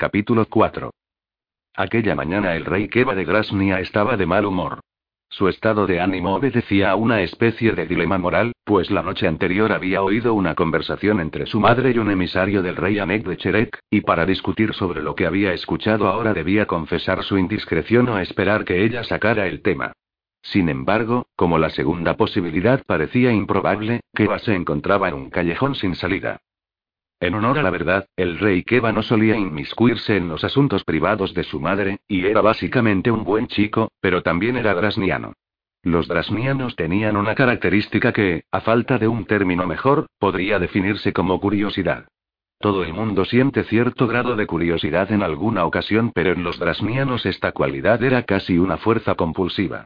Capítulo 4 Aquella mañana el rey Keva de Grasnia estaba de mal humor. Su estado de ánimo obedecía a una especie de dilema moral, pues la noche anterior había oído una conversación entre su madre y un emisario del rey Anek de Cherek, y para discutir sobre lo que había escuchado ahora debía confesar su indiscreción o esperar que ella sacara el tema. Sin embargo, como la segunda posibilidad parecía improbable, Keva se encontraba en un callejón sin salida. En honor a la verdad, el rey Keva no solía inmiscuirse en los asuntos privados de su madre, y era básicamente un buen chico, pero también era drasniano. Los drasnianos tenían una característica que, a falta de un término mejor, podría definirse como curiosidad. Todo el mundo siente cierto grado de curiosidad en alguna ocasión, pero en los drasnianos esta cualidad era casi una fuerza compulsiva.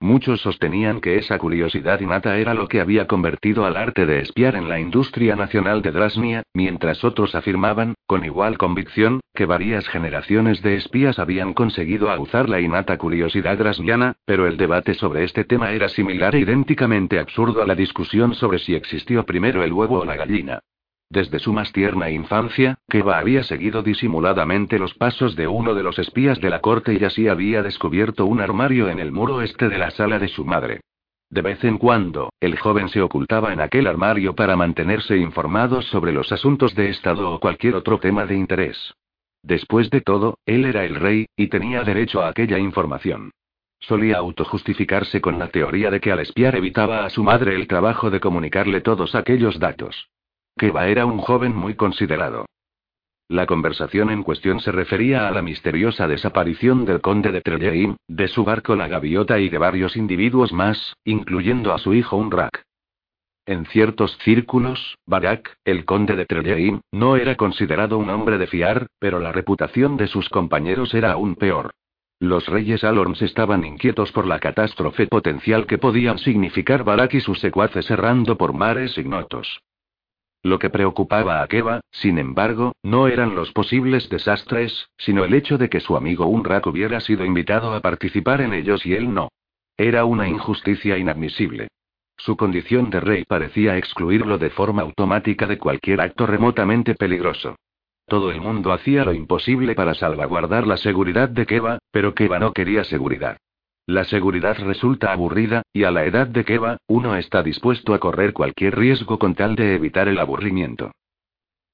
Muchos sostenían que esa curiosidad innata era lo que había convertido al arte de espiar en la industria nacional de Drasnia, mientras otros afirmaban, con igual convicción, que varias generaciones de espías habían conseguido aguzar la innata curiosidad drasniana, pero el debate sobre este tema era similar e idénticamente absurdo a la discusión sobre si existió primero el huevo o la gallina. Desde su más tierna infancia, Keva había seguido disimuladamente los pasos de uno de los espías de la corte y así había descubierto un armario en el muro este de la sala de su madre. De vez en cuando, el joven se ocultaba en aquel armario para mantenerse informado sobre los asuntos de Estado o cualquier otro tema de interés. Después de todo, él era el rey, y tenía derecho a aquella información. Solía autojustificarse con la teoría de que al espiar evitaba a su madre el trabajo de comunicarle todos aquellos datos. Keva era un joven muy considerado. La conversación en cuestión se refería a la misteriosa desaparición del conde de Trelleim, de su barco La Gaviota y de varios individuos más, incluyendo a su hijo Unrak. En ciertos círculos, Barak, el conde de Trelleim, no era considerado un hombre de fiar, pero la reputación de sus compañeros era aún peor. Los reyes Alorms estaban inquietos por la catástrofe potencial que podían significar Barak y sus secuaces errando por mares ignotos. Lo que preocupaba a Keva, sin embargo, no eran los posibles desastres, sino el hecho de que su amigo Unrak hubiera sido invitado a participar en ellos y él no. Era una injusticia inadmisible. Su condición de rey parecía excluirlo de forma automática de cualquier acto remotamente peligroso. Todo el mundo hacía lo imposible para salvaguardar la seguridad de Keva, pero Keva no quería seguridad. La seguridad resulta aburrida, y a la edad de que va, uno está dispuesto a correr cualquier riesgo con tal de evitar el aburrimiento.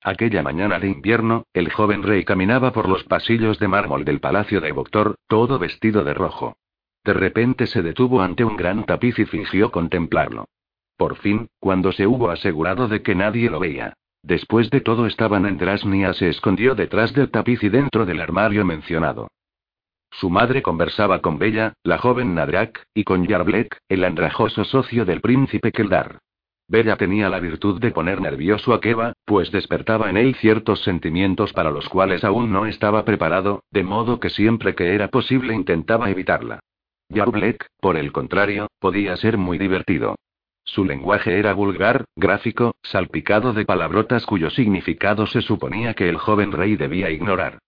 Aquella mañana de invierno, el joven rey caminaba por los pasillos de mármol del palacio de Voctor, todo vestido de rojo. De repente se detuvo ante un gran tapiz y fingió contemplarlo. Por fin, cuando se hubo asegurado de que nadie lo veía. Después de todo estaban en Drasnia se escondió detrás del tapiz y dentro del armario mencionado. Su madre conversaba con Bella, la joven Nadrak, y con Yarblek, el andrajoso socio del príncipe Keldar. Bella tenía la virtud de poner nervioso a Keva, pues despertaba en él ciertos sentimientos para los cuales aún no estaba preparado, de modo que siempre que era posible intentaba evitarla. Yarblek, por el contrario, podía ser muy divertido. Su lenguaje era vulgar, gráfico, salpicado de palabrotas cuyo significado se suponía que el joven rey debía ignorar.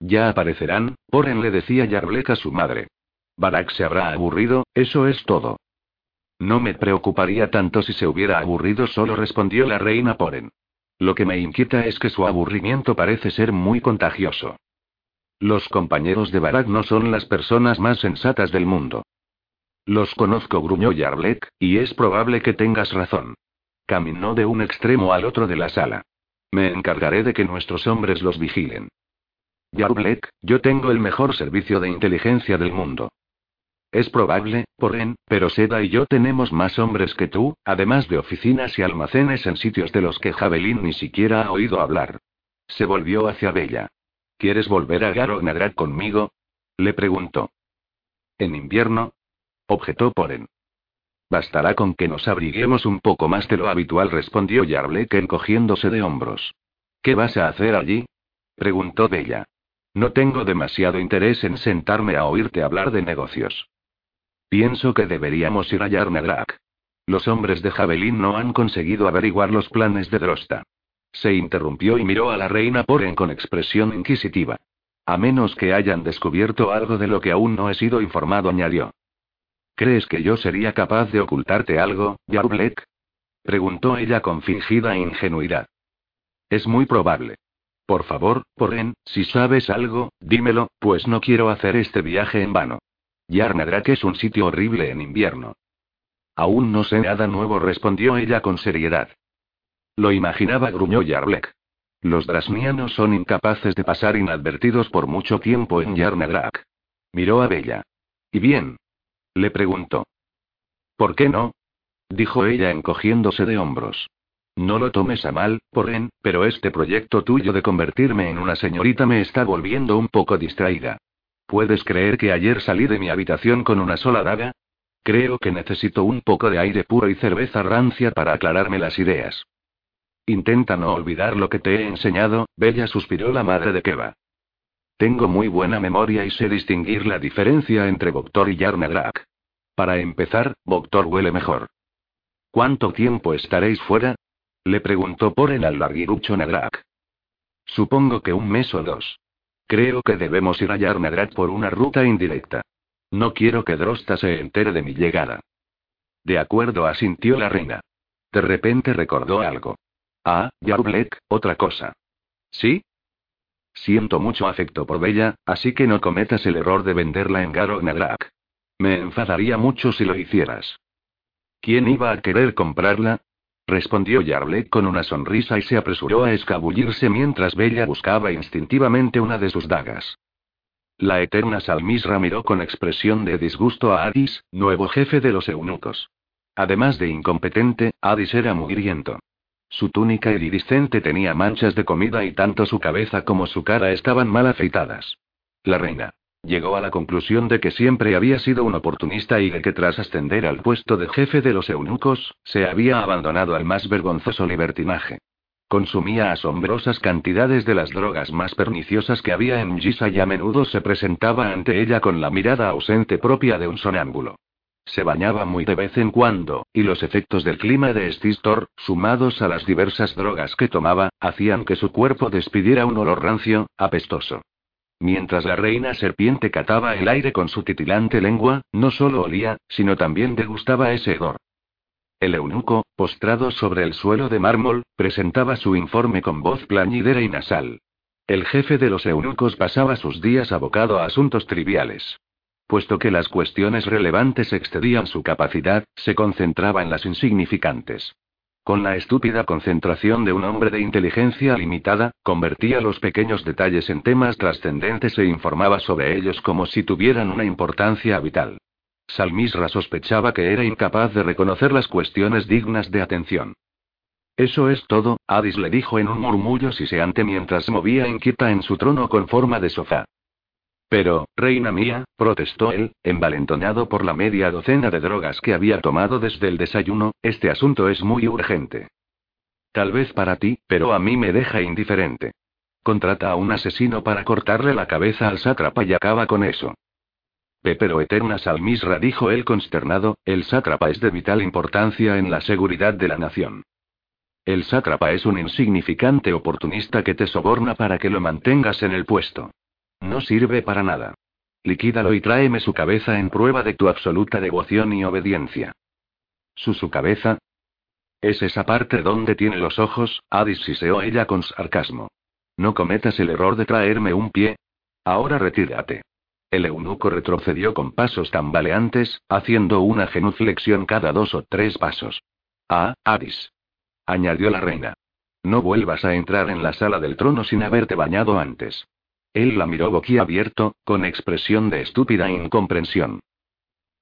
Ya aparecerán, Poren le decía Yarblek a su madre. Barak se habrá aburrido, eso es todo. No me preocuparía tanto si se hubiera aburrido solo respondió la reina Poren. Lo que me inquieta es que su aburrimiento parece ser muy contagioso. Los compañeros de Barak no son las personas más sensatas del mundo. Los conozco, gruñó Yarblek, y es probable que tengas razón. Caminó de un extremo al otro de la sala. Me encargaré de que nuestros hombres los vigilen. Yarblek, yo tengo el mejor servicio de inteligencia del mundo. Es probable, Porren, pero Seda y yo tenemos más hombres que tú, además de oficinas y almacenes en sitios de los que Javelin ni siquiera ha oído hablar. Se volvió hacia Bella. ¿Quieres volver a Garo conmigo? Le preguntó. ¿En invierno? Objetó Poren. Bastará con que nos abriguemos un poco más de lo habitual, respondió Yarblek encogiéndose de hombros. ¿Qué vas a hacer allí? preguntó Bella. No tengo demasiado interés en sentarme a oírte hablar de negocios. Pienso que deberíamos ir a Yarnagrak. Los hombres de Javelin no han conseguido averiguar los planes de Drosta. Se interrumpió y miró a la reina Poren con expresión inquisitiva. A menos que hayan descubierto algo de lo que aún no he sido informado, añadió. ¿Crees que yo sería capaz de ocultarte algo, Yarblek? preguntó ella con fingida ingenuidad. Es muy probable. Por favor, Porren, si sabes algo, dímelo, pues no quiero hacer este viaje en vano. Yarnagrak es un sitio horrible en invierno. Aún no sé nada nuevo, respondió ella con seriedad. Lo imaginaba, gruñó Yarblek. Los drasnianos son incapaces de pasar inadvertidos por mucho tiempo en Yarnagrak. Miró a Bella. ¿Y bien? Le preguntó. ¿Por qué no? Dijo ella encogiéndose de hombros. No lo tomes a mal, Porren, pero este proyecto tuyo de convertirme en una señorita me está volviendo un poco distraída. ¿Puedes creer que ayer salí de mi habitación con una sola daga? Creo que necesito un poco de aire puro y cerveza rancia para aclararme las ideas. Intenta no olvidar lo que te he enseñado, Bella suspiró la madre de Keva. Tengo muy buena memoria y sé distinguir la diferencia entre Doctor y Yarnagrak. Para empezar, Doctor huele mejor. ¿Cuánto tiempo estaréis fuera? Le preguntó por el al larguirucho Nagrak. Supongo que un mes o dos. Creo que debemos ir a Yarnagrak por una ruta indirecta. No quiero que Drosta se entere de mi llegada. De acuerdo, asintió la reina. De repente recordó algo. Ah, Yarblek, otra cosa. ¿Sí? Siento mucho afecto por Bella, así que no cometas el error de venderla en Garog Nagrak. Me enfadaría mucho si lo hicieras. ¿Quién iba a querer comprarla? Respondió Yarblek con una sonrisa y se apresuró a escabullirse mientras Bella buscaba instintivamente una de sus dagas. La eterna Salmisra miró con expresión de disgusto a Adis, nuevo jefe de los eunucos. Además de incompetente, Adis era mugriento. Su túnica iridiscente tenía manchas de comida y tanto su cabeza como su cara estaban mal afeitadas. La reina. Llegó a la conclusión de que siempre había sido un oportunista y de que tras ascender al puesto de jefe de los eunucos, se había abandonado al más vergonzoso libertinaje. Consumía asombrosas cantidades de las drogas más perniciosas que había en Gisa y a menudo se presentaba ante ella con la mirada ausente propia de un sonámbulo. Se bañaba muy de vez en cuando, y los efectos del clima de Stistor, sumados a las diversas drogas que tomaba, hacían que su cuerpo despidiera un olor rancio, apestoso. Mientras la reina serpiente cataba el aire con su titilante lengua, no solo olía, sino también degustaba ese hedor. El eunuco, postrado sobre el suelo de mármol, presentaba su informe con voz plañidera y nasal. El jefe de los eunucos pasaba sus días abocado a asuntos triviales. Puesto que las cuestiones relevantes excedían su capacidad, se concentraba en las insignificantes. Con la estúpida concentración de un hombre de inteligencia limitada, convertía los pequeños detalles en temas trascendentes e informaba sobre ellos como si tuvieran una importancia vital. Salmisra sospechaba que era incapaz de reconocer las cuestiones dignas de atención. Eso es todo, Adis le dijo en un murmullo siseante mientras movía inquieta en su trono con forma de sofá. Pero, reina mía, protestó él, envalentonado por la media docena de drogas que había tomado desde el desayuno, este asunto es muy urgente. Tal vez para ti, pero a mí me deja indiferente. Contrata a un asesino para cortarle la cabeza al sátrapa y acaba con eso. Pero eterna Salmisra dijo él consternado, el sátrapa es de vital importancia en la seguridad de la nación. El sátrapa es un insignificante oportunista que te soborna para que lo mantengas en el puesto. No sirve para nada. Liquídalo y tráeme su cabeza en prueba de tu absoluta devoción y obediencia. ¿Su su cabeza? ¿Es esa parte donde tiene los ojos? Adis siseó ella con sarcasmo. No cometas el error de traerme un pie. Ahora retírate. El eunuco retrocedió con pasos tambaleantes, haciendo una genuflexión cada dos o tres pasos. Ah, Adis. Añadió la reina. No vuelvas a entrar en la sala del trono sin haberte bañado antes. Él la miró boquiabierto, con expresión de estúpida incomprensión.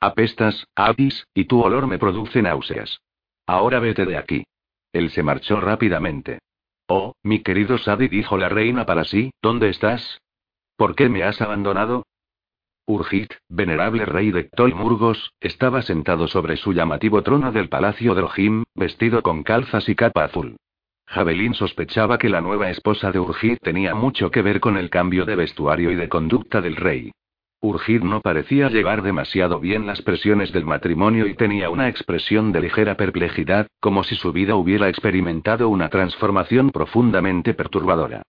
Apestas, Adis, y tu olor me produce náuseas. Ahora vete de aquí. Él se marchó rápidamente. Oh, mi querido Sadi, dijo la reina para sí, ¿dónde estás? ¿Por qué me has abandonado? Urgit, venerable rey de Tolmurgos, estaba sentado sobre su llamativo trono del palacio de Ojim, vestido con calzas y capa azul. Javelin sospechaba que la nueva esposa de Urgid tenía mucho que ver con el cambio de vestuario y de conducta del rey. Urgid no parecía llevar demasiado bien las presiones del matrimonio y tenía una expresión de ligera perplejidad, como si su vida hubiera experimentado una transformación profundamente perturbadora.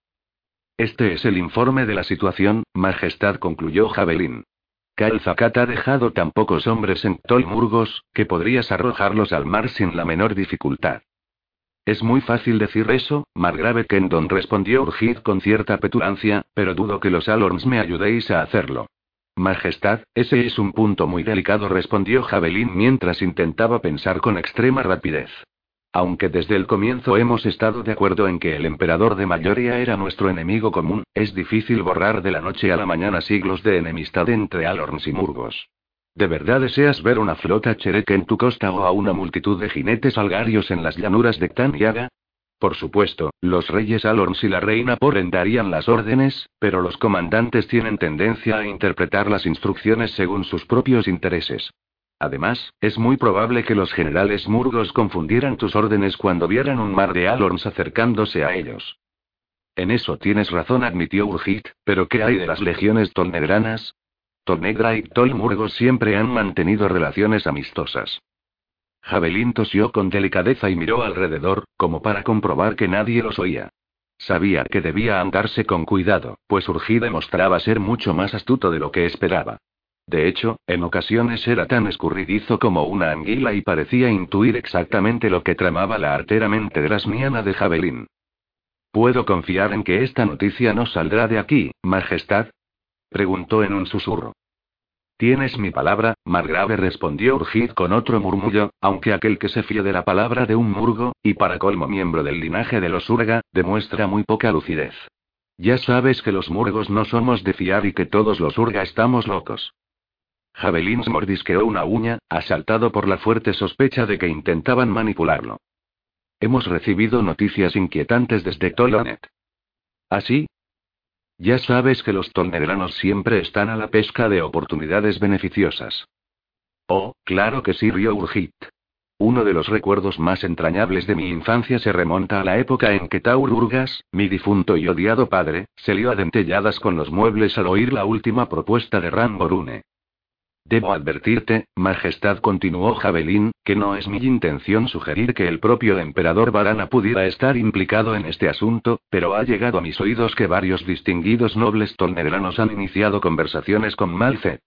Este es el informe de la situación, Majestad, concluyó Javelin. Zakat ha dejado tan pocos hombres en Tolmurgos, que podrías arrojarlos al mar sin la menor dificultad. Es muy fácil decir eso, Margrave Kendon respondió Urgid con cierta petulancia, pero dudo que los Alorns me ayudéis a hacerlo. Majestad, ese es un punto muy delicado, respondió Javelin mientras intentaba pensar con extrema rapidez. Aunque desde el comienzo hemos estado de acuerdo en que el emperador de Mayoria era nuestro enemigo común, es difícil borrar de la noche a la mañana siglos de enemistad entre Alorns y Murgos. ¿De verdad deseas ver una flota chereque en tu costa o a una multitud de jinetes algarios en las llanuras de Taniaga? Por supuesto, los reyes Alorns y la reina Porren darían las órdenes, pero los comandantes tienen tendencia a interpretar las instrucciones según sus propios intereses. Además, es muy probable que los generales murgos confundieran tus órdenes cuando vieran un mar de Alorns acercándose a ellos. En eso tienes razón, admitió Urgit, pero ¿qué hay de las legiones tolnedranas? Tolnegra y Tolmurgos siempre han mantenido relaciones amistosas. Javelin tosió con delicadeza y miró alrededor, como para comprobar que nadie los oía. Sabía que debía andarse con cuidado, pues Urgí demostraba ser mucho más astuto de lo que esperaba. De hecho, en ocasiones era tan escurridizo como una anguila y parecía intuir exactamente lo que tramaba la artera mente grasniana de Javelin. ¿Puedo confiar en que esta noticia no saldrá de aquí, Majestad? Preguntó en un susurro. Tienes mi palabra, Margrave respondió Urgid con otro murmullo, aunque aquel que se fíe de la palabra de un murgo, y para colmo miembro del linaje de los Urga, demuestra muy poca lucidez. Ya sabes que los murgos no somos de fiar y que todos los Urga estamos locos. Javelin mordisqueó una uña, asaltado por la fuerte sospecha de que intentaban manipularlo. Hemos recibido noticias inquietantes desde Tolonet. ¿Así? Ya sabes que los tolneranos siempre están a la pesca de oportunidades beneficiosas. Oh, claro que sí, rió Urgit. Uno de los recuerdos más entrañables de mi infancia se remonta a la época en que Taur Urgas, mi difunto y odiado padre, se lió a dentelladas con los muebles al oír la última propuesta de Ramborune. Debo advertirte, Majestad, continuó Javelin, que no es mi intención sugerir que el propio emperador Varana pudiera estar implicado en este asunto, pero ha llegado a mis oídos que varios distinguidos nobles tolneranos han iniciado conversaciones con Malfet.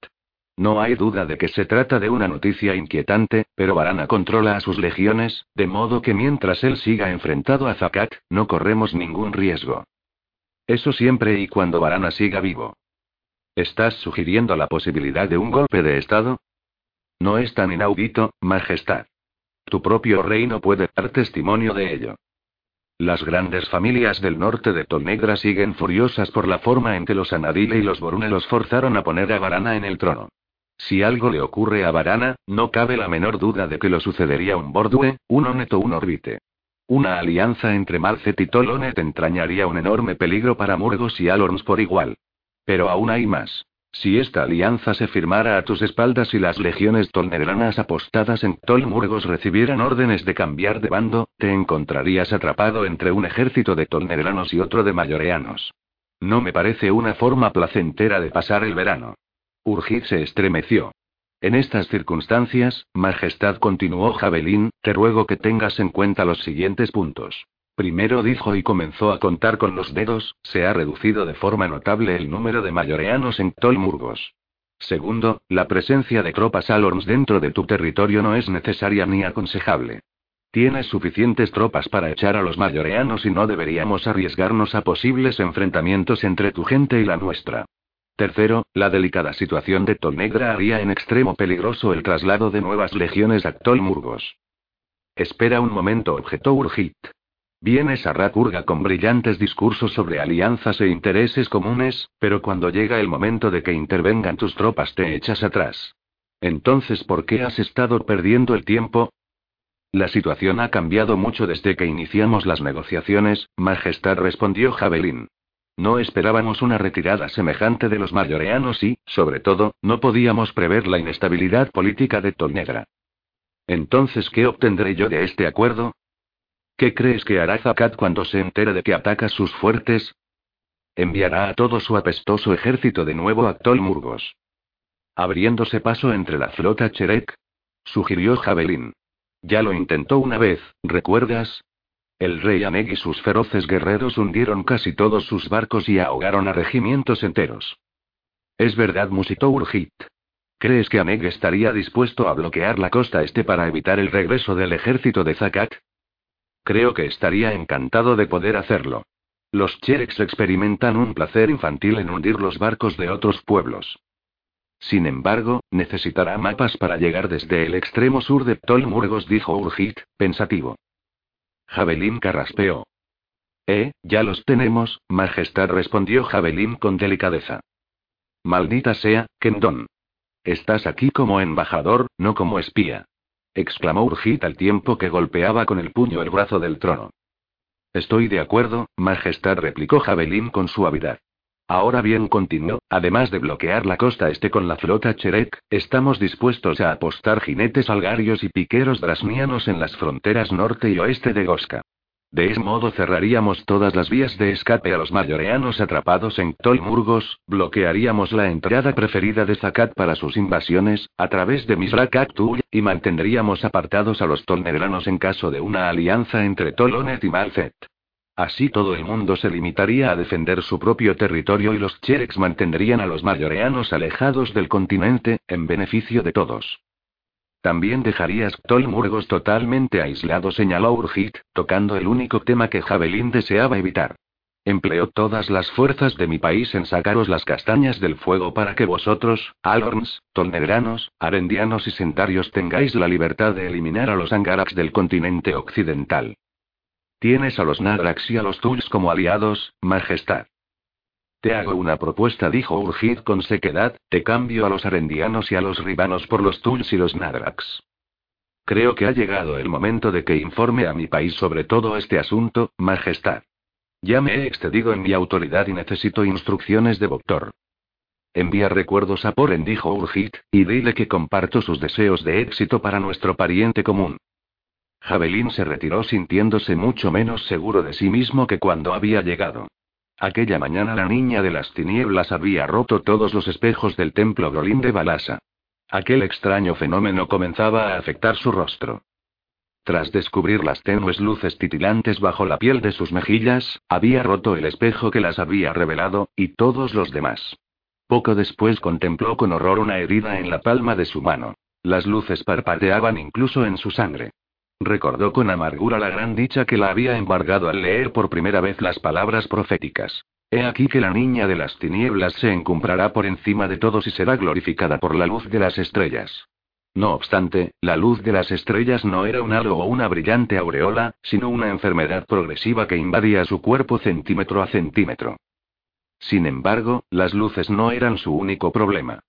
No hay duda de que se trata de una noticia inquietante, pero Varana controla a sus legiones, de modo que mientras él siga enfrentado a Zakat, no corremos ningún riesgo. Eso siempre y cuando Varana siga vivo. ¿Estás sugiriendo la posibilidad de un golpe de Estado? No es tan inaudito, Majestad. Tu propio reino puede dar testimonio de ello. Las grandes familias del norte de Tolnegra siguen furiosas por la forma en que los Anadile y los Borune los forzaron a poner a Varana en el trono. Si algo le ocurre a Varana, no cabe la menor duda de que lo sucedería un Bordue, un Onet o un Orbite. Una alianza entre Malcet y Tolonet entrañaría un enorme peligro para Murgos y Alorns por igual. Pero aún hay más. Si esta alianza se firmara a tus espaldas y las legiones tolneranas apostadas en Tolmurgos recibieran órdenes de cambiar de bando, te encontrarías atrapado entre un ejército de tolneranos y otro de mayoreanos. No me parece una forma placentera de pasar el verano. Urgid se estremeció. En estas circunstancias, Majestad continuó Javelin, te ruego que tengas en cuenta los siguientes puntos. Primero dijo y comenzó a contar con los dedos, se ha reducido de forma notable el número de mayoreanos en Tolmurgos. Segundo, la presencia de tropas Alorns dentro de tu territorio no es necesaria ni aconsejable. Tienes suficientes tropas para echar a los mayoreanos y no deberíamos arriesgarnos a posibles enfrentamientos entre tu gente y la nuestra. Tercero, la delicada situación de Tolnegra haría en extremo peligroso el traslado de nuevas legiones a Tolmurgos. Espera un momento, objetó Urgit. Vienes a Rakurga con brillantes discursos sobre alianzas e intereses comunes, pero cuando llega el momento de que intervengan tus tropas te echas atrás. Entonces, ¿por qué has estado perdiendo el tiempo? La situación ha cambiado mucho desde que iniciamos las negociaciones, Majestad respondió Javelin. No esperábamos una retirada semejante de los mayoreanos y, sobre todo, no podíamos prever la inestabilidad política de Tolnegra. Entonces, ¿qué obtendré yo de este acuerdo? ¿Qué crees que hará Zakat cuando se entere de que atacas sus fuertes? Enviará a todo su apestoso ejército de nuevo a Tolmurgos. Abriéndose paso entre la flota Cherek, sugirió Javelin. Ya lo intentó una vez, ¿recuerdas? El rey Aneg y sus feroces guerreros hundieron casi todos sus barcos y ahogaron a regimientos enteros. Es verdad, musitó Urgit. ¿Crees que Aneg estaría dispuesto a bloquear la costa este para evitar el regreso del ejército de Zakat? Creo que estaría encantado de poder hacerlo. Los Chereks experimentan un placer infantil en hundir los barcos de otros pueblos. Sin embargo, necesitará mapas para llegar desde el extremo sur de Ptolmurgos, dijo Urgit, pensativo. Javelin carraspeó. Eh, ya los tenemos, Majestad, respondió Javelin con delicadeza. Maldita sea, Kendon. Estás aquí como embajador, no como espía. Exclamó Urgit al tiempo que golpeaba con el puño el brazo del trono. Estoy de acuerdo, Majestad, replicó Javelin con suavidad. Ahora bien, continuó, además de bloquear la costa este con la flota Cherek, estamos dispuestos a apostar jinetes algarios y piqueros drasnianos en las fronteras norte y oeste de Goska. De ese modo cerraríamos todas las vías de escape a los mayoreanos atrapados en Tolmurgos, bloquearíamos la entrada preferida de Zakat para sus invasiones, a través de Misrakaktul, y mantendríamos apartados a los tolneranos en caso de una alianza entre Tolonet y Malzet. Así todo el mundo se limitaría a defender su propio territorio y los Chereks mantendrían a los mayoreanos alejados del continente, en beneficio de todos. También dejarías Tolmurgos totalmente aislado, señaló Urgit, tocando el único tema que Javelin deseaba evitar. Empleo todas las fuerzas de mi país en sacaros las castañas del fuego para que vosotros, Alorns, Tolnegranos, Arendianos y Sentarios tengáis la libertad de eliminar a los Angaraks del continente occidental. Tienes a los Nadrax y a los Tuls como aliados, Majestad. Te hago una propuesta, dijo Urgid con sequedad, te cambio a los arendianos y a los ribanos por los Tuls y los Nadrax. Creo que ha llegado el momento de que informe a mi país sobre todo este asunto, Majestad. Ya me he excedido en mi autoridad y necesito instrucciones de doctor. Envía recuerdos a Poren, dijo Urgit, y dile que comparto sus deseos de éxito para nuestro pariente común. Javelin se retiró sintiéndose mucho menos seguro de sí mismo que cuando había llegado. Aquella mañana la niña de las tinieblas había roto todos los espejos del templo Golín de Balasa. Aquel extraño fenómeno comenzaba a afectar su rostro. Tras descubrir las tenues luces titilantes bajo la piel de sus mejillas, había roto el espejo que las había revelado, y todos los demás. Poco después contempló con horror una herida en la palma de su mano. Las luces parpadeaban incluso en su sangre. Recordó con amargura la gran dicha que la había embargado al leer por primera vez las palabras proféticas. He aquí que la niña de las tinieblas se encumbrará por encima de todos y será glorificada por la luz de las estrellas. No obstante, la luz de las estrellas no era un halo o una brillante aureola, sino una enfermedad progresiva que invadía su cuerpo centímetro a centímetro. Sin embargo, las luces no eran su único problema.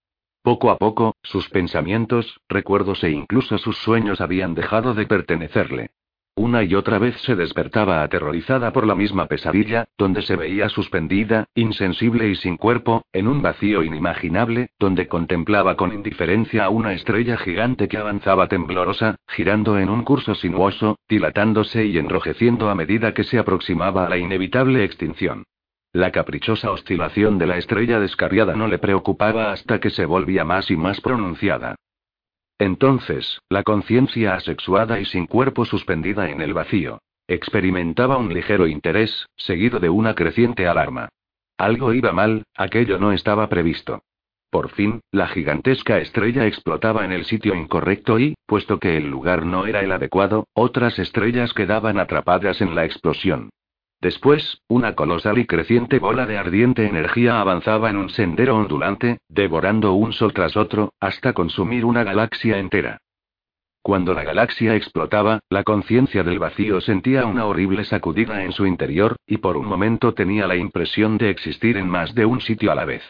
Poco a poco, sus pensamientos, recuerdos e incluso sus sueños habían dejado de pertenecerle. Una y otra vez se despertaba aterrorizada por la misma pesadilla, donde se veía suspendida, insensible y sin cuerpo, en un vacío inimaginable, donde contemplaba con indiferencia a una estrella gigante que avanzaba temblorosa, girando en un curso sinuoso, dilatándose y enrojeciendo a medida que se aproximaba a la inevitable extinción. La caprichosa oscilación de la estrella descarriada no le preocupaba hasta que se volvía más y más pronunciada. Entonces, la conciencia asexuada y sin cuerpo suspendida en el vacío, experimentaba un ligero interés, seguido de una creciente alarma. Algo iba mal, aquello no estaba previsto. Por fin, la gigantesca estrella explotaba en el sitio incorrecto y, puesto que el lugar no era el adecuado, otras estrellas quedaban atrapadas en la explosión. Después, una colosal y creciente bola de ardiente energía avanzaba en un sendero ondulante, devorando un sol tras otro, hasta consumir una galaxia entera. Cuando la galaxia explotaba, la conciencia del vacío sentía una horrible sacudida en su interior, y por un momento tenía la impresión de existir en más de un sitio a la vez.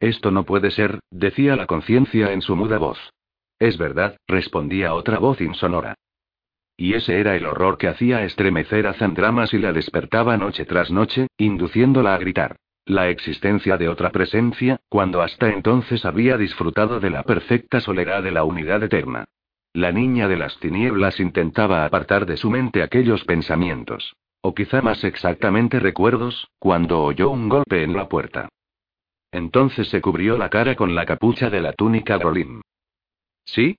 Esto no puede ser, decía la conciencia en su muda voz. Es verdad, respondía otra voz insonora. Y ese era el horror que hacía estremecer a Zandramas y la despertaba noche tras noche, induciéndola a gritar. La existencia de otra presencia, cuando hasta entonces había disfrutado de la perfecta soledad de la unidad eterna. La niña de las tinieblas intentaba apartar de su mente aquellos pensamientos. O quizá más exactamente recuerdos, cuando oyó un golpe en la puerta. Entonces se cubrió la cara con la capucha de la túnica Rolim. ¿Sí?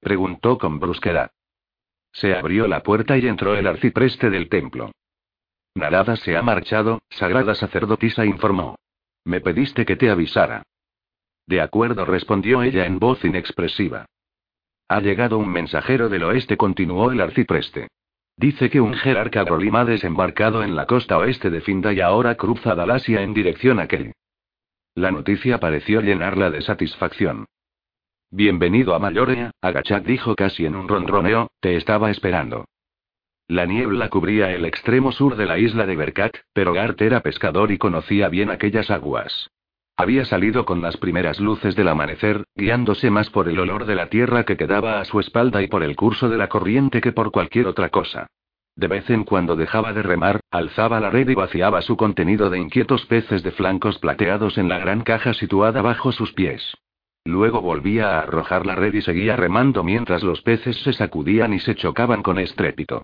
preguntó con brusquedad. Se abrió la puerta y entró el arcipreste del templo. Narada se ha marchado, sagrada sacerdotisa informó. Me pediste que te avisara. De acuerdo, respondió ella en voz inexpresiva. Ha llegado un mensajero del oeste, continuó el arcipreste. Dice que un jerarca Rolim ha desembarcado en la costa oeste de Finda y ahora cruza Dalasia en dirección a Kelly. La noticia pareció llenarla de satisfacción. Bienvenido a Mayorea, Agachak dijo casi en un ronroneo, te estaba esperando. La niebla cubría el extremo sur de la isla de Berkat, pero Gart era pescador y conocía bien aquellas aguas. Había salido con las primeras luces del amanecer, guiándose más por el olor de la tierra que quedaba a su espalda y por el curso de la corriente que por cualquier otra cosa. De vez en cuando dejaba de remar, alzaba la red y vaciaba su contenido de inquietos peces de flancos plateados en la gran caja situada bajo sus pies. Luego volvía a arrojar la red y seguía remando mientras los peces se sacudían y se chocaban con estrépito.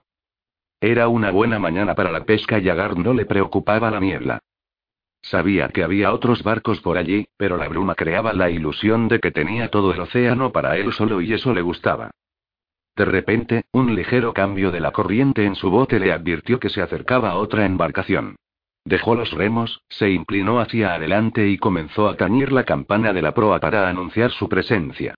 Era una buena mañana para la pesca y a no le preocupaba la niebla. Sabía que había otros barcos por allí, pero la bruma creaba la ilusión de que tenía todo el océano para él solo y eso le gustaba. De repente, un ligero cambio de la corriente en su bote le advirtió que se acercaba otra embarcación. Dejó los remos, se inclinó hacia adelante y comenzó a tañir la campana de la proa para anunciar su presencia.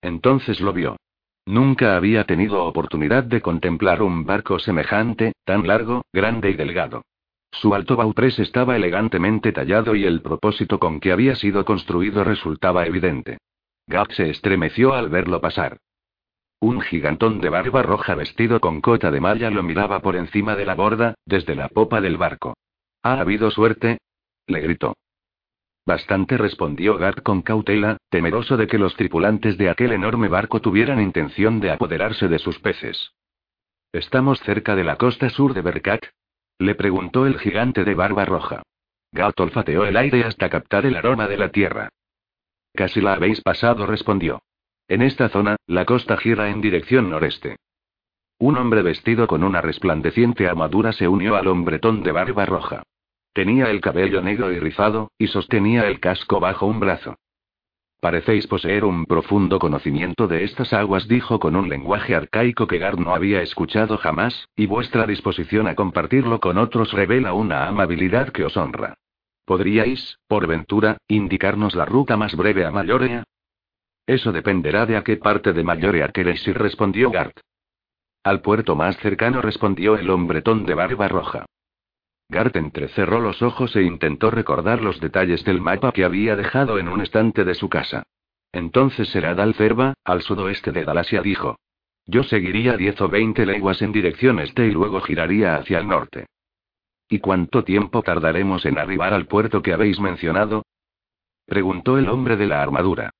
Entonces lo vio. Nunca había tenido oportunidad de contemplar un barco semejante, tan largo, grande y delgado. Su alto bauprés estaba elegantemente tallado y el propósito con que había sido construido resultaba evidente. Gap se estremeció al verlo pasar. Un gigantón de barba roja vestido con cota de malla lo miraba por encima de la borda, desde la popa del barco. ¿Ha habido suerte? le gritó. Bastante respondió Gat con cautela, temeroso de que los tripulantes de aquel enorme barco tuvieran intención de apoderarse de sus peces. ¿Estamos cerca de la costa sur de Berkat? le preguntó el gigante de barba roja. Gat olfateó el aire hasta captar el aroma de la tierra. Casi la habéis pasado, respondió. En esta zona, la costa gira en dirección noreste. Un hombre vestido con una resplandeciente armadura se unió al hombretón de barba roja. Tenía el cabello negro y rizado, y sostenía el casco bajo un brazo. Parecéis poseer un profundo conocimiento de estas aguas, dijo con un lenguaje arcaico que Gard no había escuchado jamás, y vuestra disposición a compartirlo con otros revela una amabilidad que os honra. ¿Podríais, por ventura, indicarnos la ruta más breve a Mayorea? Eso dependerá de a qué parte de Mayorea queréis ir, respondió Gart. Al puerto más cercano respondió el hombretón de barba roja. Gart entrecerró los ojos e intentó recordar los detalles del mapa que había dejado en un estante de su casa. Entonces será Dalcerba, al sudoeste de Dalasia, dijo. Yo seguiría 10 o 20 leguas en dirección este y luego giraría hacia el norte. ¿Y cuánto tiempo tardaremos en arribar al puerto que habéis mencionado? preguntó el hombre de la armadura.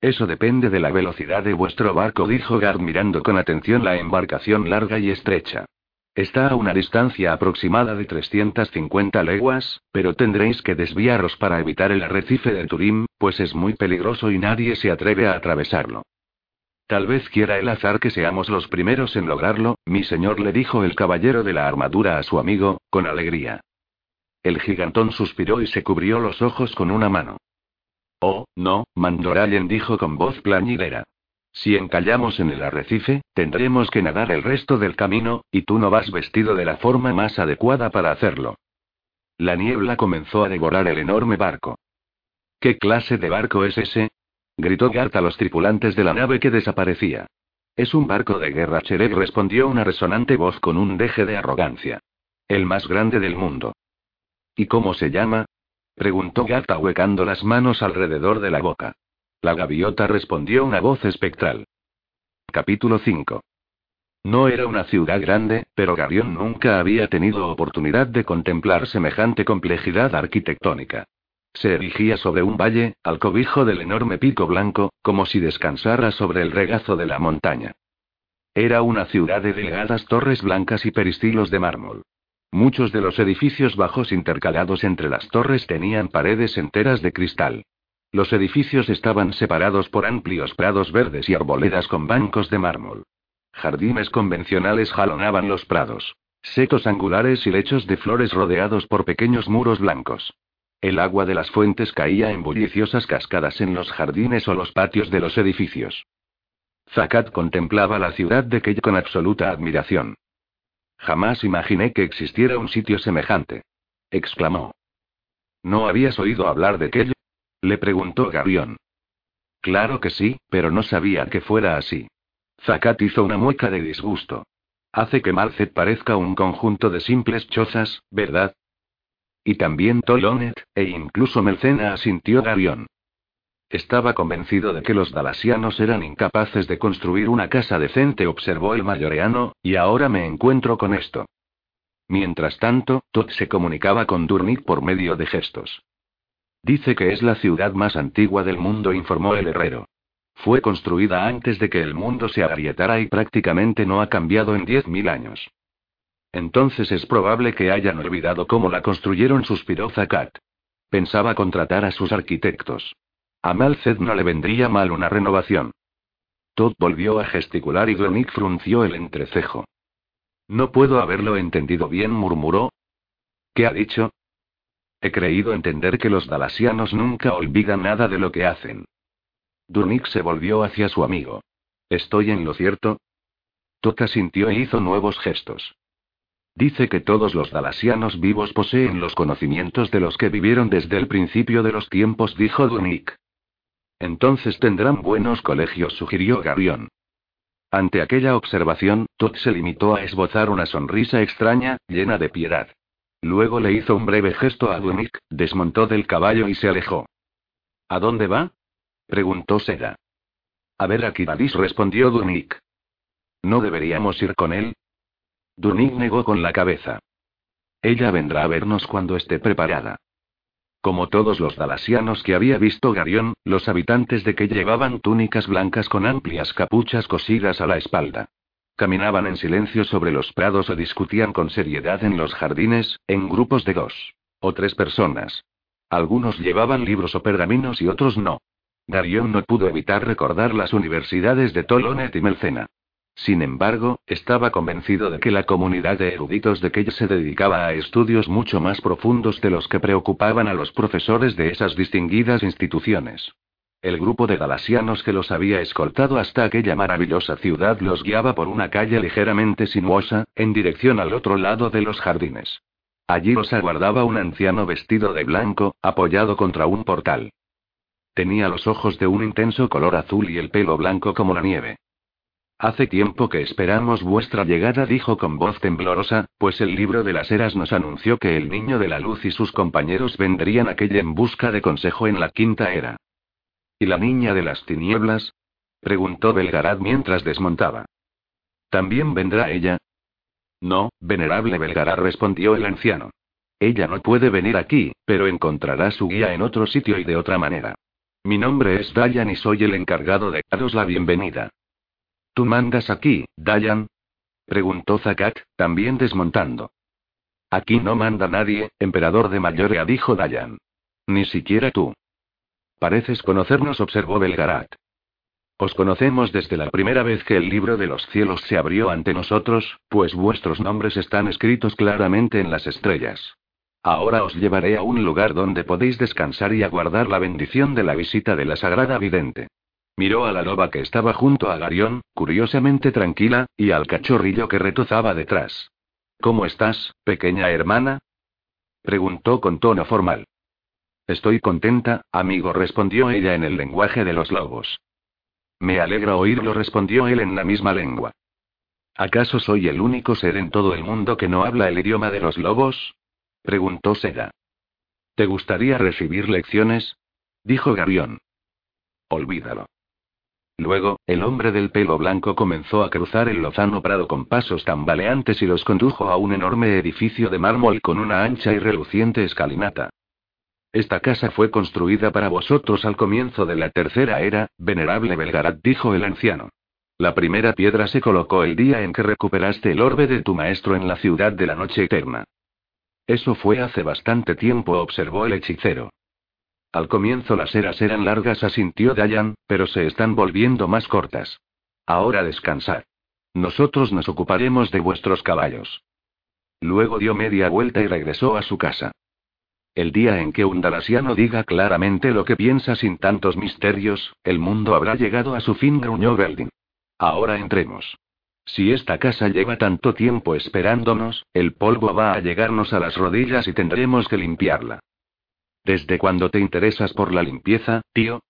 Eso depende de la velocidad de vuestro barco, dijo Gard mirando con atención la embarcación larga y estrecha. Está a una distancia aproximada de 350 leguas, pero tendréis que desviaros para evitar el arrecife de Turim, pues es muy peligroso y nadie se atreve a atravesarlo. Tal vez quiera el azar que seamos los primeros en lograrlo, mi señor le dijo el caballero de la armadura a su amigo, con alegría. El gigantón suspiró y se cubrió los ojos con una mano. Oh, no, Mandorallen dijo con voz plañidera. Si encallamos en el arrecife, tendremos que nadar el resto del camino, y tú no vas vestido de la forma más adecuada para hacerlo. La niebla comenzó a devorar el enorme barco. ¿Qué clase de barco es ese? gritó Gart a los tripulantes de la nave que desaparecía. Es un barco de guerra, Cherel respondió una resonante voz con un deje de arrogancia. El más grande del mundo. ¿Y cómo se llama? preguntó Gart ahuecando las manos alrededor de la boca. La gaviota respondió una voz espectral. Capítulo 5. No era una ciudad grande, pero Garión nunca había tenido oportunidad de contemplar semejante complejidad arquitectónica. Se erigía sobre un valle, al cobijo del enorme pico blanco, como si descansara sobre el regazo de la montaña. Era una ciudad de delgadas torres blancas y peristilos de mármol. Muchos de los edificios bajos intercalados entre las torres tenían paredes enteras de cristal. Los edificios estaban separados por amplios prados verdes y arboledas con bancos de mármol. Jardines convencionales jalonaban los prados. Setos angulares y lechos de flores rodeados por pequeños muros blancos. El agua de las fuentes caía en bulliciosas cascadas en los jardines o los patios de los edificios. Zakat contemplaba la ciudad de Key con absoluta admiración. Jamás imaginé que existiera un sitio semejante. exclamó. ¿No habías oído hablar de Key? Le preguntó Garión. Claro que sí, pero no sabía que fuera así. Zakat hizo una mueca de disgusto. Hace que Malcet parezca un conjunto de simples chozas, ¿verdad? Y también Tolonet, e incluso Melcena asintió Garión. Estaba convencido de que los dalasianos eran incapaces de construir una casa decente, observó el mayoreano, y ahora me encuentro con esto. Mientras tanto, Tot se comunicaba con Durnik por medio de gestos. Dice que es la ciudad más antigua del mundo, informó el herrero. Fue construida antes de que el mundo se agrietara y prácticamente no ha cambiado en diez mil años. Entonces es probable que hayan olvidado cómo la construyeron, suspiró Zakat. Pensaba contratar a sus arquitectos. A Malced no le vendría mal una renovación. Todd volvió a gesticular y Glonick frunció el entrecejo. No puedo haberlo entendido bien, murmuró. ¿Qué ha dicho? He creído entender que los dalasianos nunca olvidan nada de lo que hacen. Durnik se volvió hacia su amigo. ¿Estoy en lo cierto? Todd asintió e hizo nuevos gestos. Dice que todos los dalasianos vivos poseen los conocimientos de los que vivieron desde el principio de los tiempos, dijo Dunik. Entonces tendrán buenos colegios, sugirió Garión. Ante aquella observación, Todd se limitó a esbozar una sonrisa extraña, llena de piedad. Luego le hizo un breve gesto a Dunik, desmontó del caballo y se alejó. ¿A dónde va? preguntó Seda. A ver a Kiralis, respondió Dunik. ¿No deberíamos ir con él? Dunik negó con la cabeza. Ella vendrá a vernos cuando esté preparada. Como todos los dalasianos que había visto Garión, los habitantes de que llevaban túnicas blancas con amplias capuchas cosidas a la espalda. Caminaban en silencio sobre los prados o discutían con seriedad en los jardines, en grupos de dos o tres personas. Algunos llevaban libros o pergaminos y otros no. Garión no pudo evitar recordar las universidades de Tolonet y Melcena. Sin embargo, estaba convencido de que la comunidad de eruditos de Key se dedicaba a estudios mucho más profundos de los que preocupaban a los profesores de esas distinguidas instituciones. El grupo de galasianos que los había escoltado hasta aquella maravillosa ciudad los guiaba por una calle ligeramente sinuosa, en dirección al otro lado de los jardines. Allí los aguardaba un anciano vestido de blanco, apoyado contra un portal. Tenía los ojos de un intenso color azul y el pelo blanco como la nieve. Hace tiempo que esperamos vuestra llegada, dijo con voz temblorosa, pues el libro de las eras nos anunció que el niño de la luz y sus compañeros vendrían aquella en busca de consejo en la quinta era. ¿Y la niña de las tinieblas? preguntó Belgarad mientras desmontaba. ¿También vendrá ella? No, venerable Belgarad, respondió el anciano. Ella no puede venir aquí, pero encontrará su guía en otro sitio y de otra manera. Mi nombre es Dayan y soy el encargado de daros la bienvenida. ¿Tú mandas aquí, Dayan? preguntó Zakat, también desmontando. Aquí no manda nadie, emperador de Mayorea, dijo Dayan. Ni siquiera tú. Pareces conocernos, observó Belgarat. Os conocemos desde la primera vez que el libro de los cielos se abrió ante nosotros, pues vuestros nombres están escritos claramente en las estrellas. Ahora os llevaré a un lugar donde podéis descansar y aguardar la bendición de la visita de la Sagrada Vidente. Miró a la loba que estaba junto a Garión, curiosamente tranquila, y al cachorrillo que retozaba detrás. ¿Cómo estás, pequeña hermana? preguntó con tono formal. Estoy contenta, amigo, respondió ella en el lenguaje de los lobos. Me alegra oírlo, respondió él en la misma lengua. ¿Acaso soy el único ser en todo el mundo que no habla el idioma de los lobos? preguntó Seda. ¿Te gustaría recibir lecciones? dijo Garión. Olvídalo. Luego, el hombre del pelo blanco comenzó a cruzar el lozano prado con pasos tambaleantes y los condujo a un enorme edificio de mármol con una ancha y reluciente escalinata. Esta casa fue construida para vosotros al comienzo de la tercera era, venerable Belgarat, dijo el anciano. La primera piedra se colocó el día en que recuperaste el orbe de tu maestro en la ciudad de la noche eterna. Eso fue hace bastante tiempo, observó el hechicero. Al comienzo las eras eran largas, asintió Dayan, pero se están volviendo más cortas. Ahora descansad. Nosotros nos ocuparemos de vuestros caballos. Luego dio media vuelta y regresó a su casa. El día en que un dalasiano diga claramente lo que piensa sin tantos misterios, el mundo habrá llegado a su fin, gruñó Beldin. Ahora entremos. Si esta casa lleva tanto tiempo esperándonos, el polvo va a llegarnos a las rodillas y tendremos que limpiarla. ¿Desde cuándo te interesas por la limpieza, tío?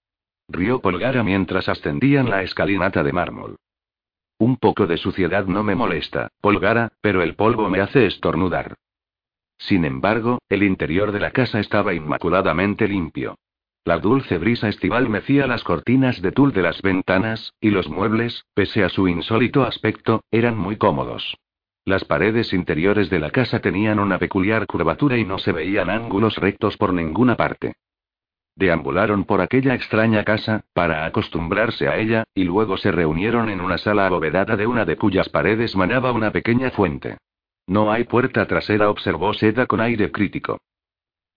Rió Polgara mientras ascendían la escalinata de mármol. Un poco de suciedad no me molesta, Polgara, pero el polvo me hace estornudar. Sin embargo, el interior de la casa estaba inmaculadamente limpio. La dulce brisa estival mecía las cortinas de tul de las ventanas, y los muebles, pese a su insólito aspecto, eran muy cómodos. Las paredes interiores de la casa tenían una peculiar curvatura y no se veían ángulos rectos por ninguna parte. Deambularon por aquella extraña casa, para acostumbrarse a ella, y luego se reunieron en una sala abovedada de una de cuyas paredes manaba una pequeña fuente. No hay puerta trasera, observó Seda con aire crítico.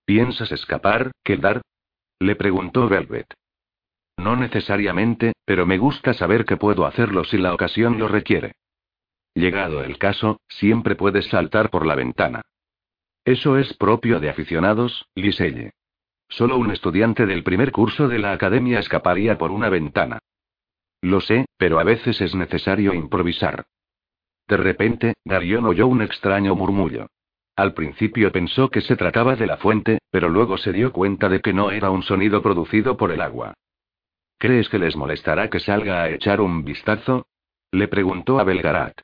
¿Piensas escapar, quedar? Le preguntó Velvet. No necesariamente, pero me gusta saber que puedo hacerlo si la ocasión lo requiere. Llegado el caso, siempre puedes saltar por la ventana. Eso es propio de aficionados, Liselle. Solo un estudiante del primer curso de la academia escaparía por una ventana. Lo sé, pero a veces es necesario improvisar. De repente, Darion oyó un extraño murmullo. Al principio pensó que se trataba de la fuente, pero luego se dio cuenta de que no era un sonido producido por el agua. ¿Crees que les molestará que salga a echar un vistazo? Le preguntó a Belgarat.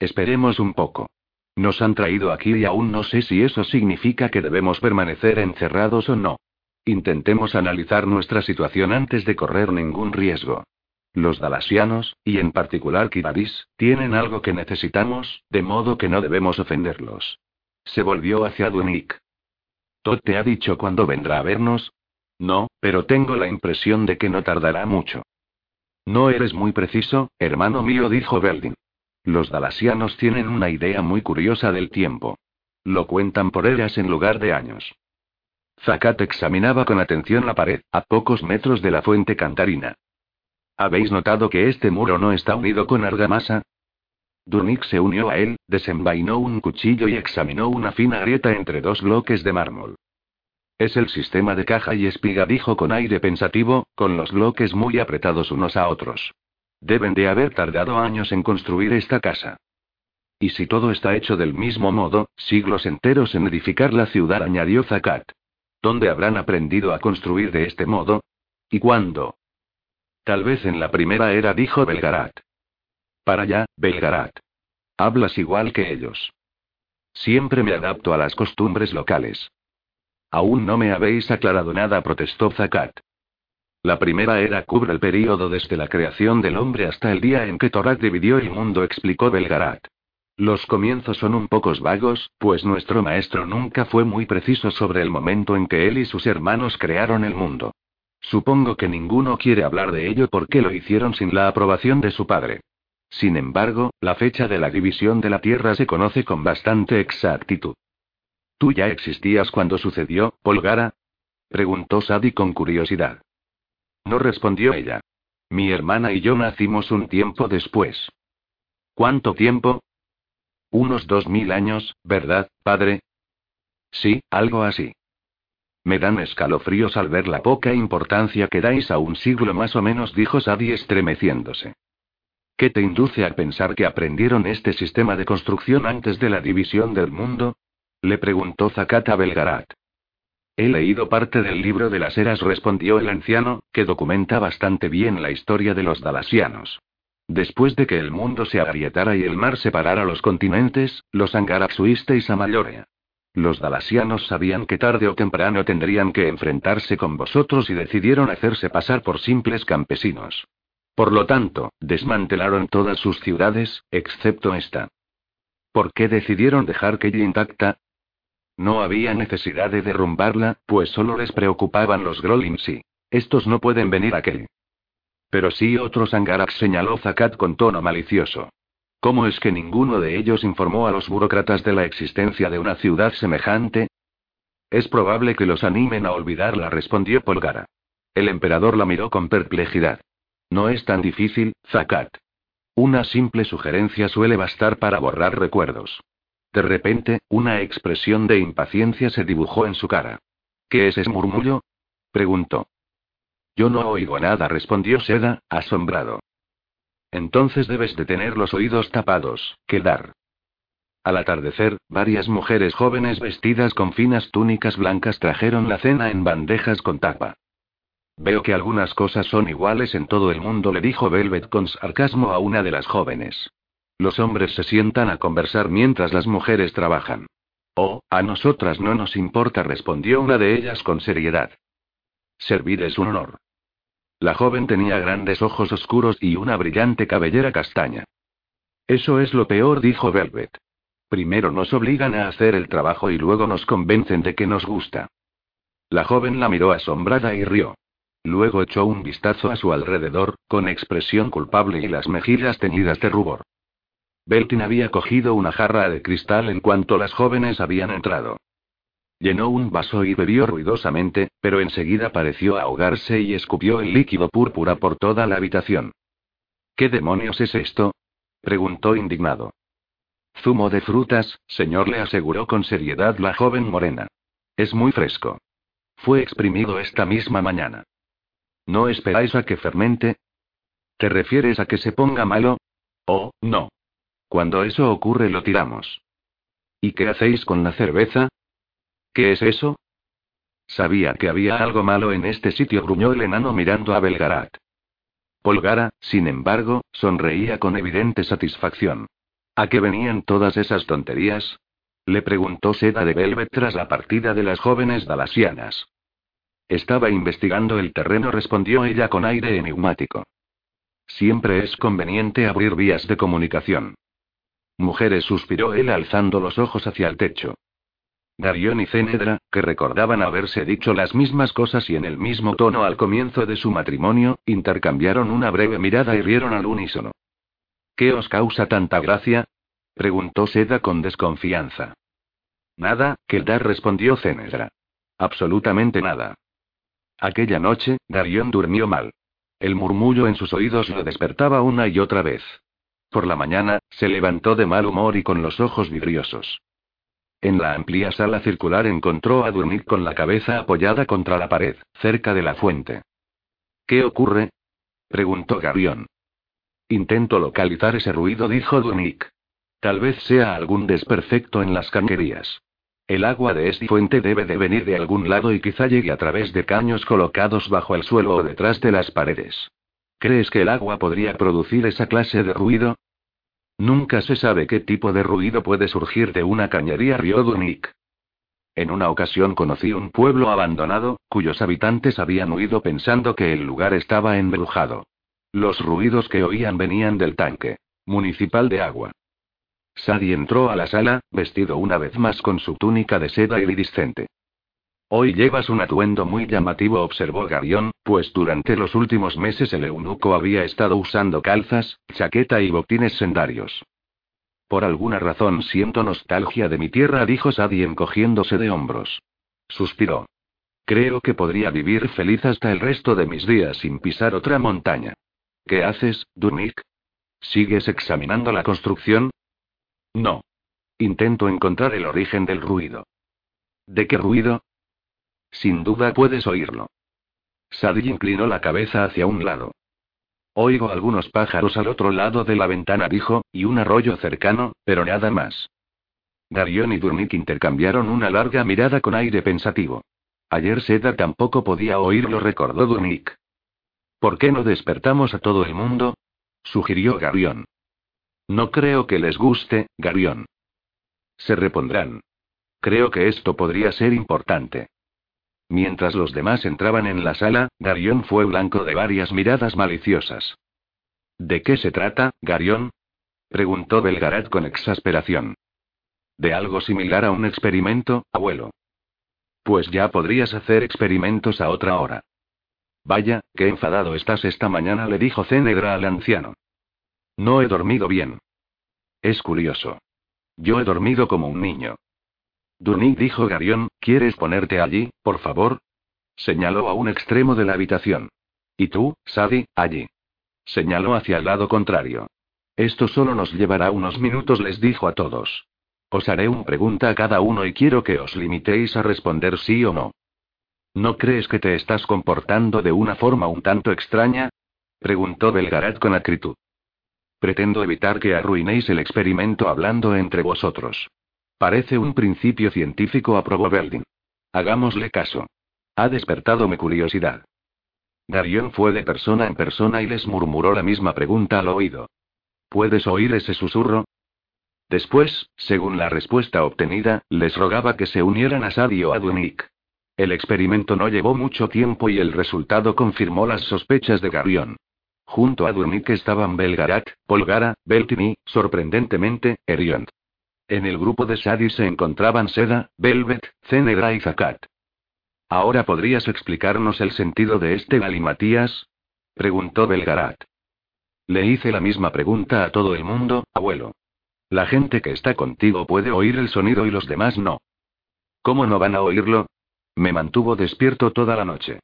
Esperemos un poco. Nos han traído aquí y aún no sé si eso significa que debemos permanecer encerrados o no. Intentemos analizar nuestra situación antes de correr ningún riesgo. Los dalasianos, y en particular Kibadis, tienen algo que necesitamos, de modo que no debemos ofenderlos. Se volvió hacia Dunik. ¿Todd te ha dicho cuándo vendrá a vernos? No, pero tengo la impresión de que no tardará mucho. No eres muy preciso, hermano mío, dijo Beldin. Los dalasianos tienen una idea muy curiosa del tiempo. Lo cuentan por eras en lugar de años. Zakat examinaba con atención la pared, a pocos metros de la fuente cantarina. ¿Habéis notado que este muro no está unido con argamasa? Durnik se unió a él, desenvainó un cuchillo y examinó una fina grieta entre dos bloques de mármol. Es el sistema de caja y espiga, dijo con aire pensativo, con los bloques muy apretados unos a otros. Deben de haber tardado años en construir esta casa. Y si todo está hecho del mismo modo, siglos enteros en edificar la ciudad, añadió Zakat. ¿Dónde habrán aprendido a construir de este modo? ¿Y cuándo? Tal vez en la primera era, dijo Belgarat. Para allá, Belgarat. Hablas igual que ellos. Siempre me adapto a las costumbres locales. Aún no me habéis aclarado nada, protestó Zakat. La primera era cubre el período desde la creación del hombre hasta el día en que Torak dividió el mundo, explicó Belgarat. Los comienzos son un poco vagos, pues nuestro maestro nunca fue muy preciso sobre el momento en que él y sus hermanos crearon el mundo. Supongo que ninguno quiere hablar de ello porque lo hicieron sin la aprobación de su padre. Sin embargo, la fecha de la división de la Tierra se conoce con bastante exactitud. ¿Tú ya existías cuando sucedió, Polgara? preguntó Sadi con curiosidad. No respondió ella. Mi hermana y yo nacimos un tiempo después. ¿Cuánto tiempo? Unos dos mil años, ¿verdad, padre? Sí, algo así. Me dan escalofríos al ver la poca importancia que dais a un siglo más o menos, dijo Sadie estremeciéndose. ¿Qué te induce a pensar que aprendieron este sistema de construcción antes de la división del mundo? Le preguntó Zakata Belgarat. He leído parte del libro de las eras, respondió el anciano, que documenta bastante bien la historia de los dalasianos. Después de que el mundo se agrietara y el mar separara los continentes, los Angarax huisteis a Mayorea. Los dalasianos sabían que tarde o temprano tendrían que enfrentarse con vosotros y decidieron hacerse pasar por simples campesinos. Por lo tanto, desmantelaron todas sus ciudades, excepto esta. ¿Por qué decidieron dejar Kelly intacta? No había necesidad de derrumbarla, pues solo les preocupaban los Grolimsi. Estos no pueden venir aquí. Pero sí otros Angarax señaló Zakat con tono malicioso. ¿Cómo es que ninguno de ellos informó a los burócratas de la existencia de una ciudad semejante? Es probable que los animen a olvidarla, respondió Polgara. El emperador la miró con perplejidad. No es tan difícil, Zakat. Una simple sugerencia suele bastar para borrar recuerdos. De repente, una expresión de impaciencia se dibujó en su cara. ¿Qué es ese murmullo? preguntó. Yo no oigo nada, respondió Seda, asombrado. Entonces debes de tener los oídos tapados, Kedar. Al atardecer, varias mujeres jóvenes vestidas con finas túnicas blancas trajeron la cena en bandejas con tapa. Veo que algunas cosas son iguales en todo el mundo, le dijo Velvet con sarcasmo a una de las jóvenes. Los hombres se sientan a conversar mientras las mujeres trabajan. Oh, a nosotras no nos importa, respondió una de ellas con seriedad. Servir es un honor. La joven tenía grandes ojos oscuros y una brillante cabellera castaña. Eso es lo peor, dijo Velvet. Primero nos obligan a hacer el trabajo y luego nos convencen de que nos gusta. La joven la miró asombrada y rió. Luego echó un vistazo a su alrededor, con expresión culpable y las mejillas teñidas de rubor. Beltin había cogido una jarra de cristal en cuanto las jóvenes habían entrado. Llenó un vaso y bebió ruidosamente, pero enseguida pareció ahogarse y escupió el líquido púrpura por toda la habitación. ¿Qué demonios es esto? preguntó indignado. Zumo de frutas, señor, le aseguró con seriedad la joven morena. Es muy fresco. Fue exprimido esta misma mañana. ¿No esperáis a que fermente? ¿Te refieres a que se ponga malo? Oh, no. Cuando eso ocurre lo tiramos. ¿Y qué hacéis con la cerveza? ¿Qué es eso? Sabía que había algo malo en este sitio, gruñó el enano mirando a Belgarat. Polgara, sin embargo, sonreía con evidente satisfacción. ¿A qué venían todas esas tonterías? Le preguntó Seda de Velvet tras la partida de las jóvenes dalasianas. Estaba investigando el terreno, respondió ella con aire enigmático. Siempre es conveniente abrir vías de comunicación. Mujeres, suspiró él alzando los ojos hacia el techo. Darión y Cenedra, que recordaban haberse dicho las mismas cosas y en el mismo tono al comienzo de su matrimonio, intercambiaron una breve mirada y rieron al unísono. ¿Qué os causa tanta gracia? preguntó Seda con desconfianza. Nada, Keldar respondió Cenedra. Absolutamente nada. Aquella noche, Darión durmió mal. El murmullo en sus oídos lo despertaba una y otra vez. Por la mañana, se levantó de mal humor y con los ojos vidriosos. En la amplia sala circular encontró a Durnik con la cabeza apoyada contra la pared, cerca de la fuente. ¿Qué ocurre? preguntó Garión. Intento localizar ese ruido, dijo Durnik. Tal vez sea algún desperfecto en las cañerías. El agua de esta fuente debe de venir de algún lado y quizá llegue a través de caños colocados bajo el suelo o detrás de las paredes. ¿Crees que el agua podría producir esa clase de ruido? Nunca se sabe qué tipo de ruido puede surgir de una cañería, rió Dunik. En una ocasión conocí un pueblo abandonado, cuyos habitantes habían huido pensando que el lugar estaba embrujado. Los ruidos que oían venían del tanque municipal de agua. Sadie entró a la sala, vestido una vez más con su túnica de seda iridiscente. Hoy llevas un atuendo muy llamativo, observó Garión, pues durante los últimos meses el eunuco había estado usando calzas, chaqueta y botines sendarios. Por alguna razón siento nostalgia de mi tierra, dijo Sadie encogiéndose de hombros. Suspiró. Creo que podría vivir feliz hasta el resto de mis días sin pisar otra montaña. ¿Qué haces, Durnik? ¿Sigues examinando la construcción? No. Intento encontrar el origen del ruido. ¿De qué ruido? Sin duda puedes oírlo. Sadie inclinó la cabeza hacia un lado. Oigo algunos pájaros al otro lado de la ventana, dijo, y un arroyo cercano, pero nada más. Darion y Durnik intercambiaron una larga mirada con aire pensativo. Ayer Seda tampoco podía oírlo, recordó Durnik. ¿Por qué no despertamos a todo el mundo? sugirió Garión. No creo que les guste, Garión. Se repondrán. Creo que esto podría ser importante. Mientras los demás entraban en la sala, Garión fue blanco de varias miradas maliciosas. ¿De qué se trata, Garión? preguntó Belgarat con exasperación. De algo similar a un experimento, abuelo. Pues ya podrías hacer experimentos a otra hora. Vaya, qué enfadado estás esta mañana, le dijo Cenegra al anciano. No he dormido bien. Es curioso. Yo he dormido como un niño. Durnik dijo Garión, ¿quieres ponerte allí, por favor? Señaló a un extremo de la habitación. Y tú, Sadie, allí. Señaló hacia el lado contrario. Esto solo nos llevará unos minutos, les dijo a todos. Os haré una pregunta a cada uno y quiero que os limitéis a responder sí o no. ¿No crees que te estás comportando de una forma un tanto extraña? preguntó Belgarat con acritud. Pretendo evitar que arruinéis el experimento hablando entre vosotros. Parece un principio científico, aprobó Beldin. Hagámosle caso. Ha despertado mi curiosidad. Darion fue de persona en persona y les murmuró la misma pregunta al oído. ¿Puedes oír ese susurro? Después, según la respuesta obtenida, les rogaba que se unieran a Sadie o a Dunik. El experimento no llevó mucho tiempo y el resultado confirmó las sospechas de Garion. Junto a Dunik estaban Belgarat, Polgara, Beltin y, sorprendentemente, Eriont. En el grupo de Sadie se encontraban Seda, Velvet, Cenegra y Zakat. ¿Ahora podrías explicarnos el sentido de este galimatías? preguntó Belgarat. Le hice la misma pregunta a todo el mundo, abuelo. La gente que está contigo puede oír el sonido y los demás no. ¿Cómo no van a oírlo? Me mantuvo despierto toda la noche.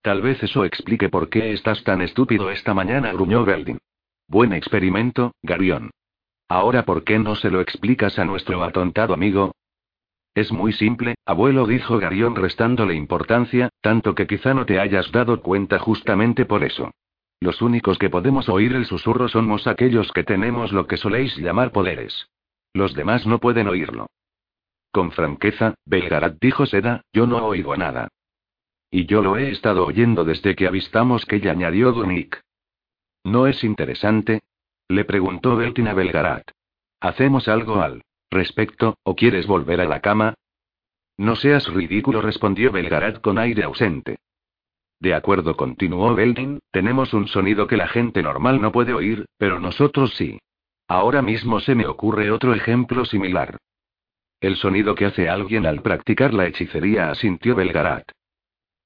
Tal vez eso explique por qué estás tan estúpido esta mañana, gruñó Belding. Buen experimento, Garión. Ahora, ¿por qué no se lo explicas a nuestro atontado amigo? Es muy simple, abuelo, dijo Garión restándole importancia, tanto que quizá no te hayas dado cuenta justamente por eso. Los únicos que podemos oír el susurro somos aquellos que tenemos lo que soléis llamar poderes. Los demás no pueden oírlo. Con franqueza, Belgarat dijo Seda, yo no oigo nada. Y yo lo he estado oyendo desde que avistamos que ella añadió Dunik. ¿No es interesante? Le preguntó Beltin a Belgarat. ¿Hacemos algo al respecto, o quieres volver a la cama? No seas ridículo, respondió Belgarat con aire ausente. De acuerdo, continuó Beltin, tenemos un sonido que la gente normal no puede oír, pero nosotros sí. Ahora mismo se me ocurre otro ejemplo similar. El sonido que hace alguien al practicar la hechicería, asintió Belgarat.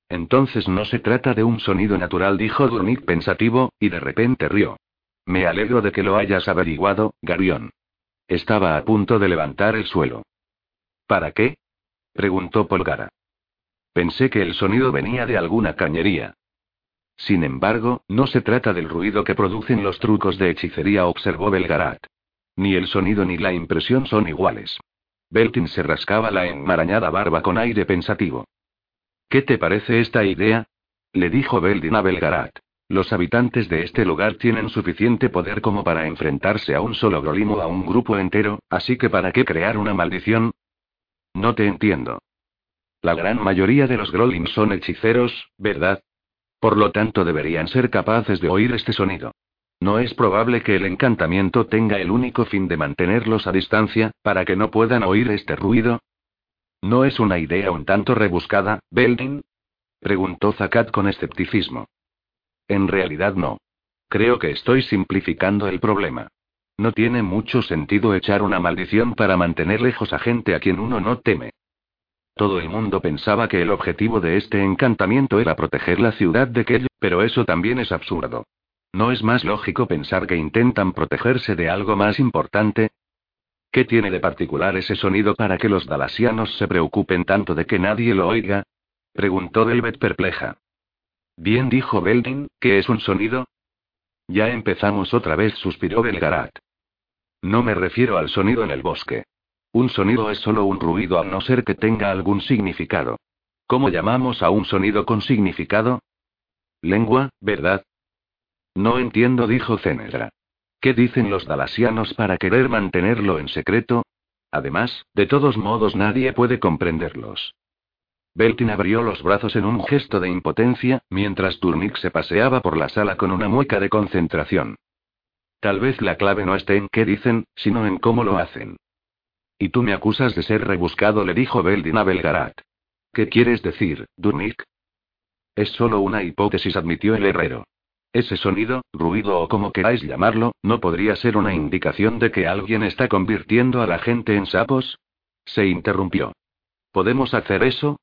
Entonces no se trata de un sonido natural, dijo Durnik pensativo, y de repente rió. Me alegro de que lo hayas averiguado, Garión. Estaba a punto de levantar el suelo. ¿Para qué? preguntó Polgara. Pensé que el sonido venía de alguna cañería. Sin embargo, no se trata del ruido que producen los trucos de hechicería, observó Belgarat. Ni el sonido ni la impresión son iguales. Beltin se rascaba la enmarañada barba con aire pensativo. ¿Qué te parece esta idea? le dijo Beltin a Belgarat. Los habitantes de este lugar tienen suficiente poder como para enfrentarse a un solo Grolim o a un grupo entero, así que ¿para qué crear una maldición? No te entiendo. La gran mayoría de los Grolim son hechiceros, ¿verdad? Por lo tanto deberían ser capaces de oír este sonido. ¿No es probable que el encantamiento tenga el único fin de mantenerlos a distancia, para que no puedan oír este ruido? ¿No es una idea un tanto rebuscada, Beldin? preguntó Zakat con escepticismo. En realidad no. Creo que estoy simplificando el problema. No tiene mucho sentido echar una maldición para mantener lejos a gente a quien uno no teme. Todo el mundo pensaba que el objetivo de este encantamiento era proteger la ciudad de Kell, pero eso también es absurdo. ¿No es más lógico pensar que intentan protegerse de algo más importante? ¿Qué tiene de particular ese sonido para que los dalasianos se preocupen tanto de que nadie lo oiga? preguntó Velvet perpleja. Bien dijo Beldin, ¿qué es un sonido? Ya empezamos otra vez, suspiró Belgarat. No me refiero al sonido en el bosque. Un sonido es solo un ruido a no ser que tenga algún significado. ¿Cómo llamamos a un sonido con significado? Lengua, ¿verdad? No entiendo, dijo Cenedra. ¿Qué dicen los dalasianos para querer mantenerlo en secreto? Además, de todos modos nadie puede comprenderlos. Beltin abrió los brazos en un gesto de impotencia, mientras Turnik se paseaba por la sala con una mueca de concentración. Tal vez la clave no esté en qué dicen, sino en cómo lo hacen. Y tú me acusas de ser rebuscado, le dijo Beldin a Belgarat. ¿Qué quieres decir, Durnik? Es solo una hipótesis, admitió el herrero. Ese sonido, ruido o como queráis llamarlo, ¿no podría ser una indicación de que alguien está convirtiendo a la gente en sapos? Se interrumpió. ¿Podemos hacer eso?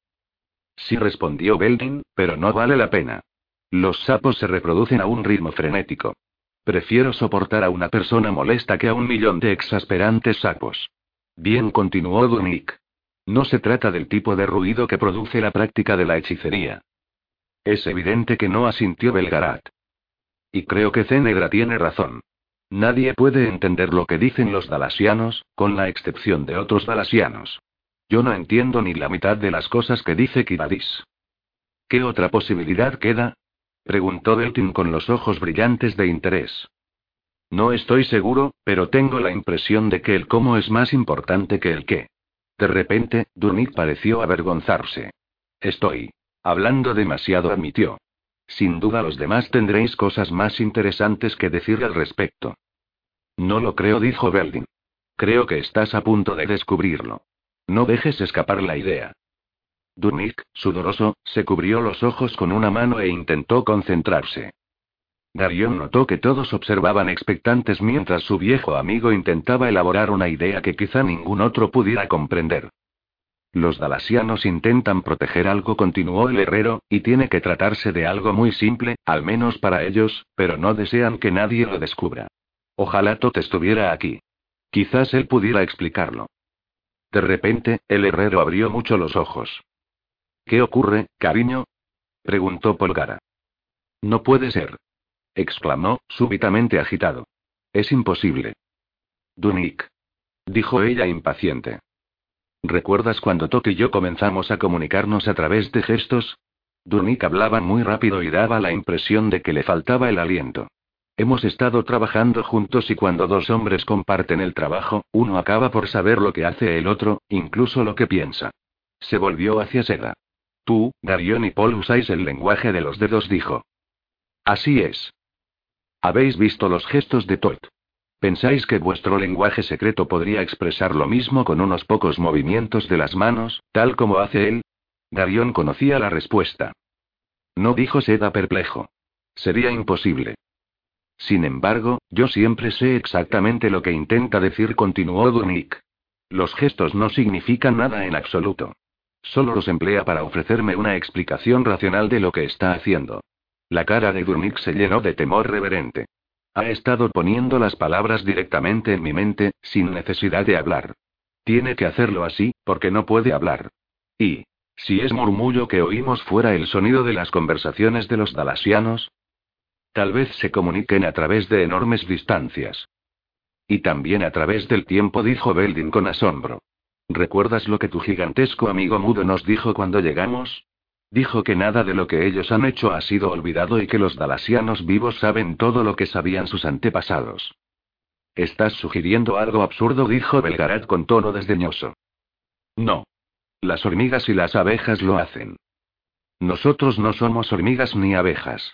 Sí respondió Beldin, pero no vale la pena. Los sapos se reproducen a un ritmo frenético. Prefiero soportar a una persona molesta que a un millón de exasperantes sapos. Bien, continuó Dunik. No se trata del tipo de ruido que produce la práctica de la hechicería. Es evidente que no asintió Belgarat. Y creo que Cenegra tiene razón. Nadie puede entender lo que dicen los dalasianos, con la excepción de otros dalasianos. Yo no entiendo ni la mitad de las cosas que dice Kiradis. ¿Qué otra posibilidad queda? preguntó Beltin con los ojos brillantes de interés. No estoy seguro, pero tengo la impresión de que el cómo es más importante que el qué. De repente, Durnik pareció avergonzarse. Estoy hablando demasiado, admitió. Sin duda los demás tendréis cosas más interesantes que decir al respecto. No lo creo, dijo Beldin. Creo que estás a punto de descubrirlo. No dejes escapar la idea. Durnik, sudoroso, se cubrió los ojos con una mano e intentó concentrarse. Darion notó que todos observaban expectantes mientras su viejo amigo intentaba elaborar una idea que quizá ningún otro pudiera comprender. Los dalasianos intentan proteger algo, continuó el herrero, y tiene que tratarse de algo muy simple, al menos para ellos, pero no desean que nadie lo descubra. Ojalá Tot estuviera aquí. Quizás él pudiera explicarlo. De repente, el herrero abrió mucho los ojos. ¿Qué ocurre, cariño? preguntó Polgara. No puede ser exclamó, súbitamente agitado. Es imposible. Dunik. Dijo ella impaciente. ¿Recuerdas cuando Tok y yo comenzamos a comunicarnos a través de gestos? Dunik hablaba muy rápido y daba la impresión de que le faltaba el aliento. Hemos estado trabajando juntos y cuando dos hombres comparten el trabajo, uno acaba por saber lo que hace el otro, incluso lo que piensa. Se volvió hacia Seda. Tú, Darion y Paul usáis el lenguaje de los dedos, dijo. Así es. Habéis visto los gestos de Todd. ¿Pensáis que vuestro lenguaje secreto podría expresar lo mismo con unos pocos movimientos de las manos, tal como hace él? Darion conocía la respuesta. No dijo Seda perplejo. Sería imposible. Sin embargo, yo siempre sé exactamente lo que intenta decir, continuó Dunik. Los gestos no significan nada en absoluto. Solo los emplea para ofrecerme una explicación racional de lo que está haciendo. La cara de Durnik se llenó de temor reverente. Ha estado poniendo las palabras directamente en mi mente, sin necesidad de hablar. Tiene que hacerlo así, porque no puede hablar. Y, si es murmullo que oímos fuera el sonido de las conversaciones de los dalasianos, tal vez se comuniquen a través de enormes distancias. Y también a través del tiempo, dijo Beldin con asombro. ¿Recuerdas lo que tu gigantesco amigo mudo nos dijo cuando llegamos? Dijo que nada de lo que ellos han hecho ha sido olvidado y que los dalasianos vivos saben todo lo que sabían sus antepasados. Estás sugiriendo algo absurdo, dijo Belgarat con tono desdeñoso. No. Las hormigas y las abejas lo hacen. Nosotros no somos hormigas ni abejas.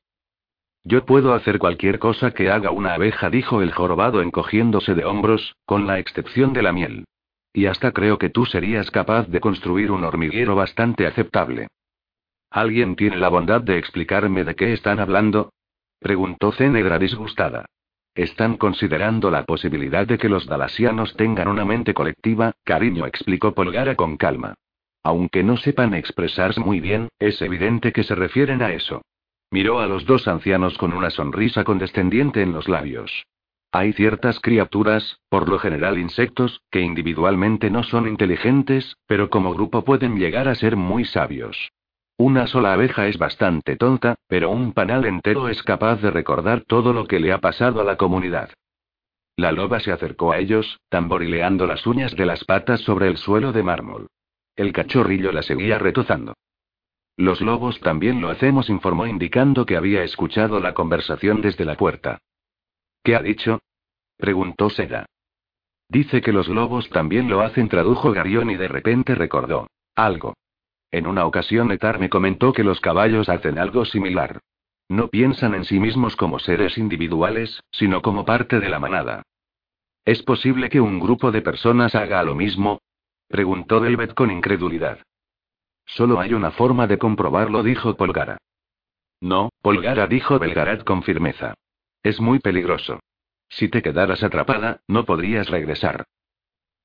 Yo puedo hacer cualquier cosa que haga una abeja, dijo el jorobado encogiéndose de hombros, con la excepción de la miel. Y hasta creo que tú serías capaz de construir un hormiguero bastante aceptable. ¿Alguien tiene la bondad de explicarme de qué están hablando? preguntó Cenegra disgustada. Están considerando la posibilidad de que los dalasianos tengan una mente colectiva, cariño, explicó Polgara con calma. Aunque no sepan expresarse muy bien, es evidente que se refieren a eso. Miró a los dos ancianos con una sonrisa condescendiente en los labios. Hay ciertas criaturas, por lo general insectos, que individualmente no son inteligentes, pero como grupo pueden llegar a ser muy sabios. Una sola abeja es bastante tonta, pero un panal entero es capaz de recordar todo lo que le ha pasado a la comunidad. La loba se acercó a ellos, tamborileando las uñas de las patas sobre el suelo de mármol. El cachorrillo la seguía retozando. Los lobos también lo hacemos, informó indicando que había escuchado la conversación desde la puerta. ¿Qué ha dicho? preguntó Seda. Dice que los lobos también lo hacen, tradujo Garión y de repente recordó. Algo. En una ocasión Etar me comentó que los caballos hacen algo similar. No piensan en sí mismos como seres individuales, sino como parte de la manada. ¿Es posible que un grupo de personas haga lo mismo? preguntó Delvet con incredulidad. Solo hay una forma de comprobarlo, dijo Polgara. No, Polgara dijo Belgarat con firmeza. Es muy peligroso. Si te quedaras atrapada, no podrías regresar.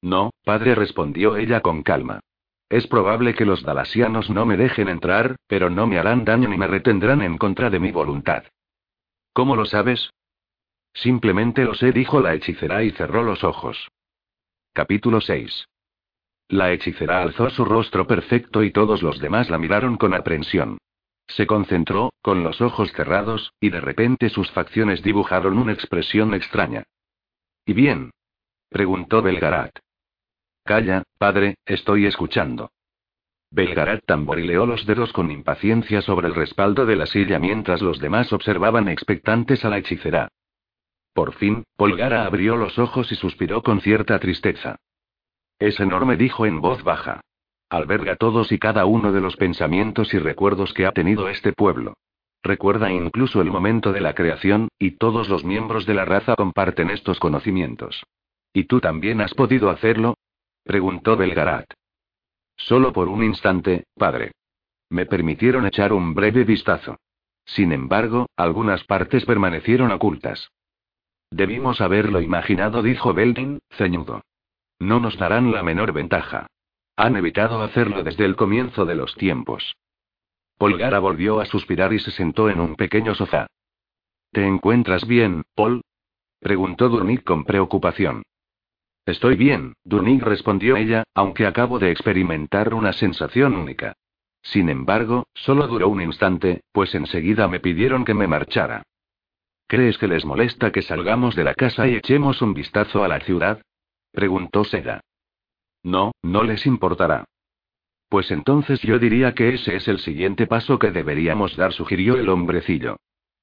No, padre, respondió ella con calma. Es probable que los dalasianos no me dejen entrar, pero no me harán daño ni me retendrán en contra de mi voluntad. ¿Cómo lo sabes? Simplemente lo sé, dijo la hechicera y cerró los ojos. Capítulo 6. La hechicera alzó su rostro perfecto y todos los demás la miraron con aprensión. Se concentró, con los ojos cerrados, y de repente sus facciones dibujaron una expresión extraña. ¿Y bien? preguntó Belgarat. Calla, padre, estoy escuchando. Belgarat tamborileó los dedos con impaciencia sobre el respaldo de la silla mientras los demás observaban expectantes a la hechicera. Por fin, Polgara abrió los ojos y suspiró con cierta tristeza. Es enorme, dijo en voz baja. Alberga todos y cada uno de los pensamientos y recuerdos que ha tenido este pueblo. Recuerda incluso el momento de la creación, y todos los miembros de la raza comparten estos conocimientos. ¿Y tú también has podido hacerlo? preguntó Belgarat. Solo por un instante, padre. Me permitieron echar un breve vistazo. Sin embargo, algunas partes permanecieron ocultas. Debimos haberlo imaginado, dijo Beldin, ceñudo. No nos darán la menor ventaja. Han evitado hacerlo desde el comienzo de los tiempos. Polgara volvió a suspirar y se sentó en un pequeño sofá. ¿Te encuentras bien, Paul? preguntó Durnik con preocupación. Estoy bien, Durnik respondió ella, aunque acabo de experimentar una sensación única. Sin embargo, solo duró un instante, pues enseguida me pidieron que me marchara. ¿Crees que les molesta que salgamos de la casa y echemos un vistazo a la ciudad? Preguntó Seda. No, no les importará. Pues entonces yo diría que ese es el siguiente paso que deberíamos dar, sugirió el hombrecillo.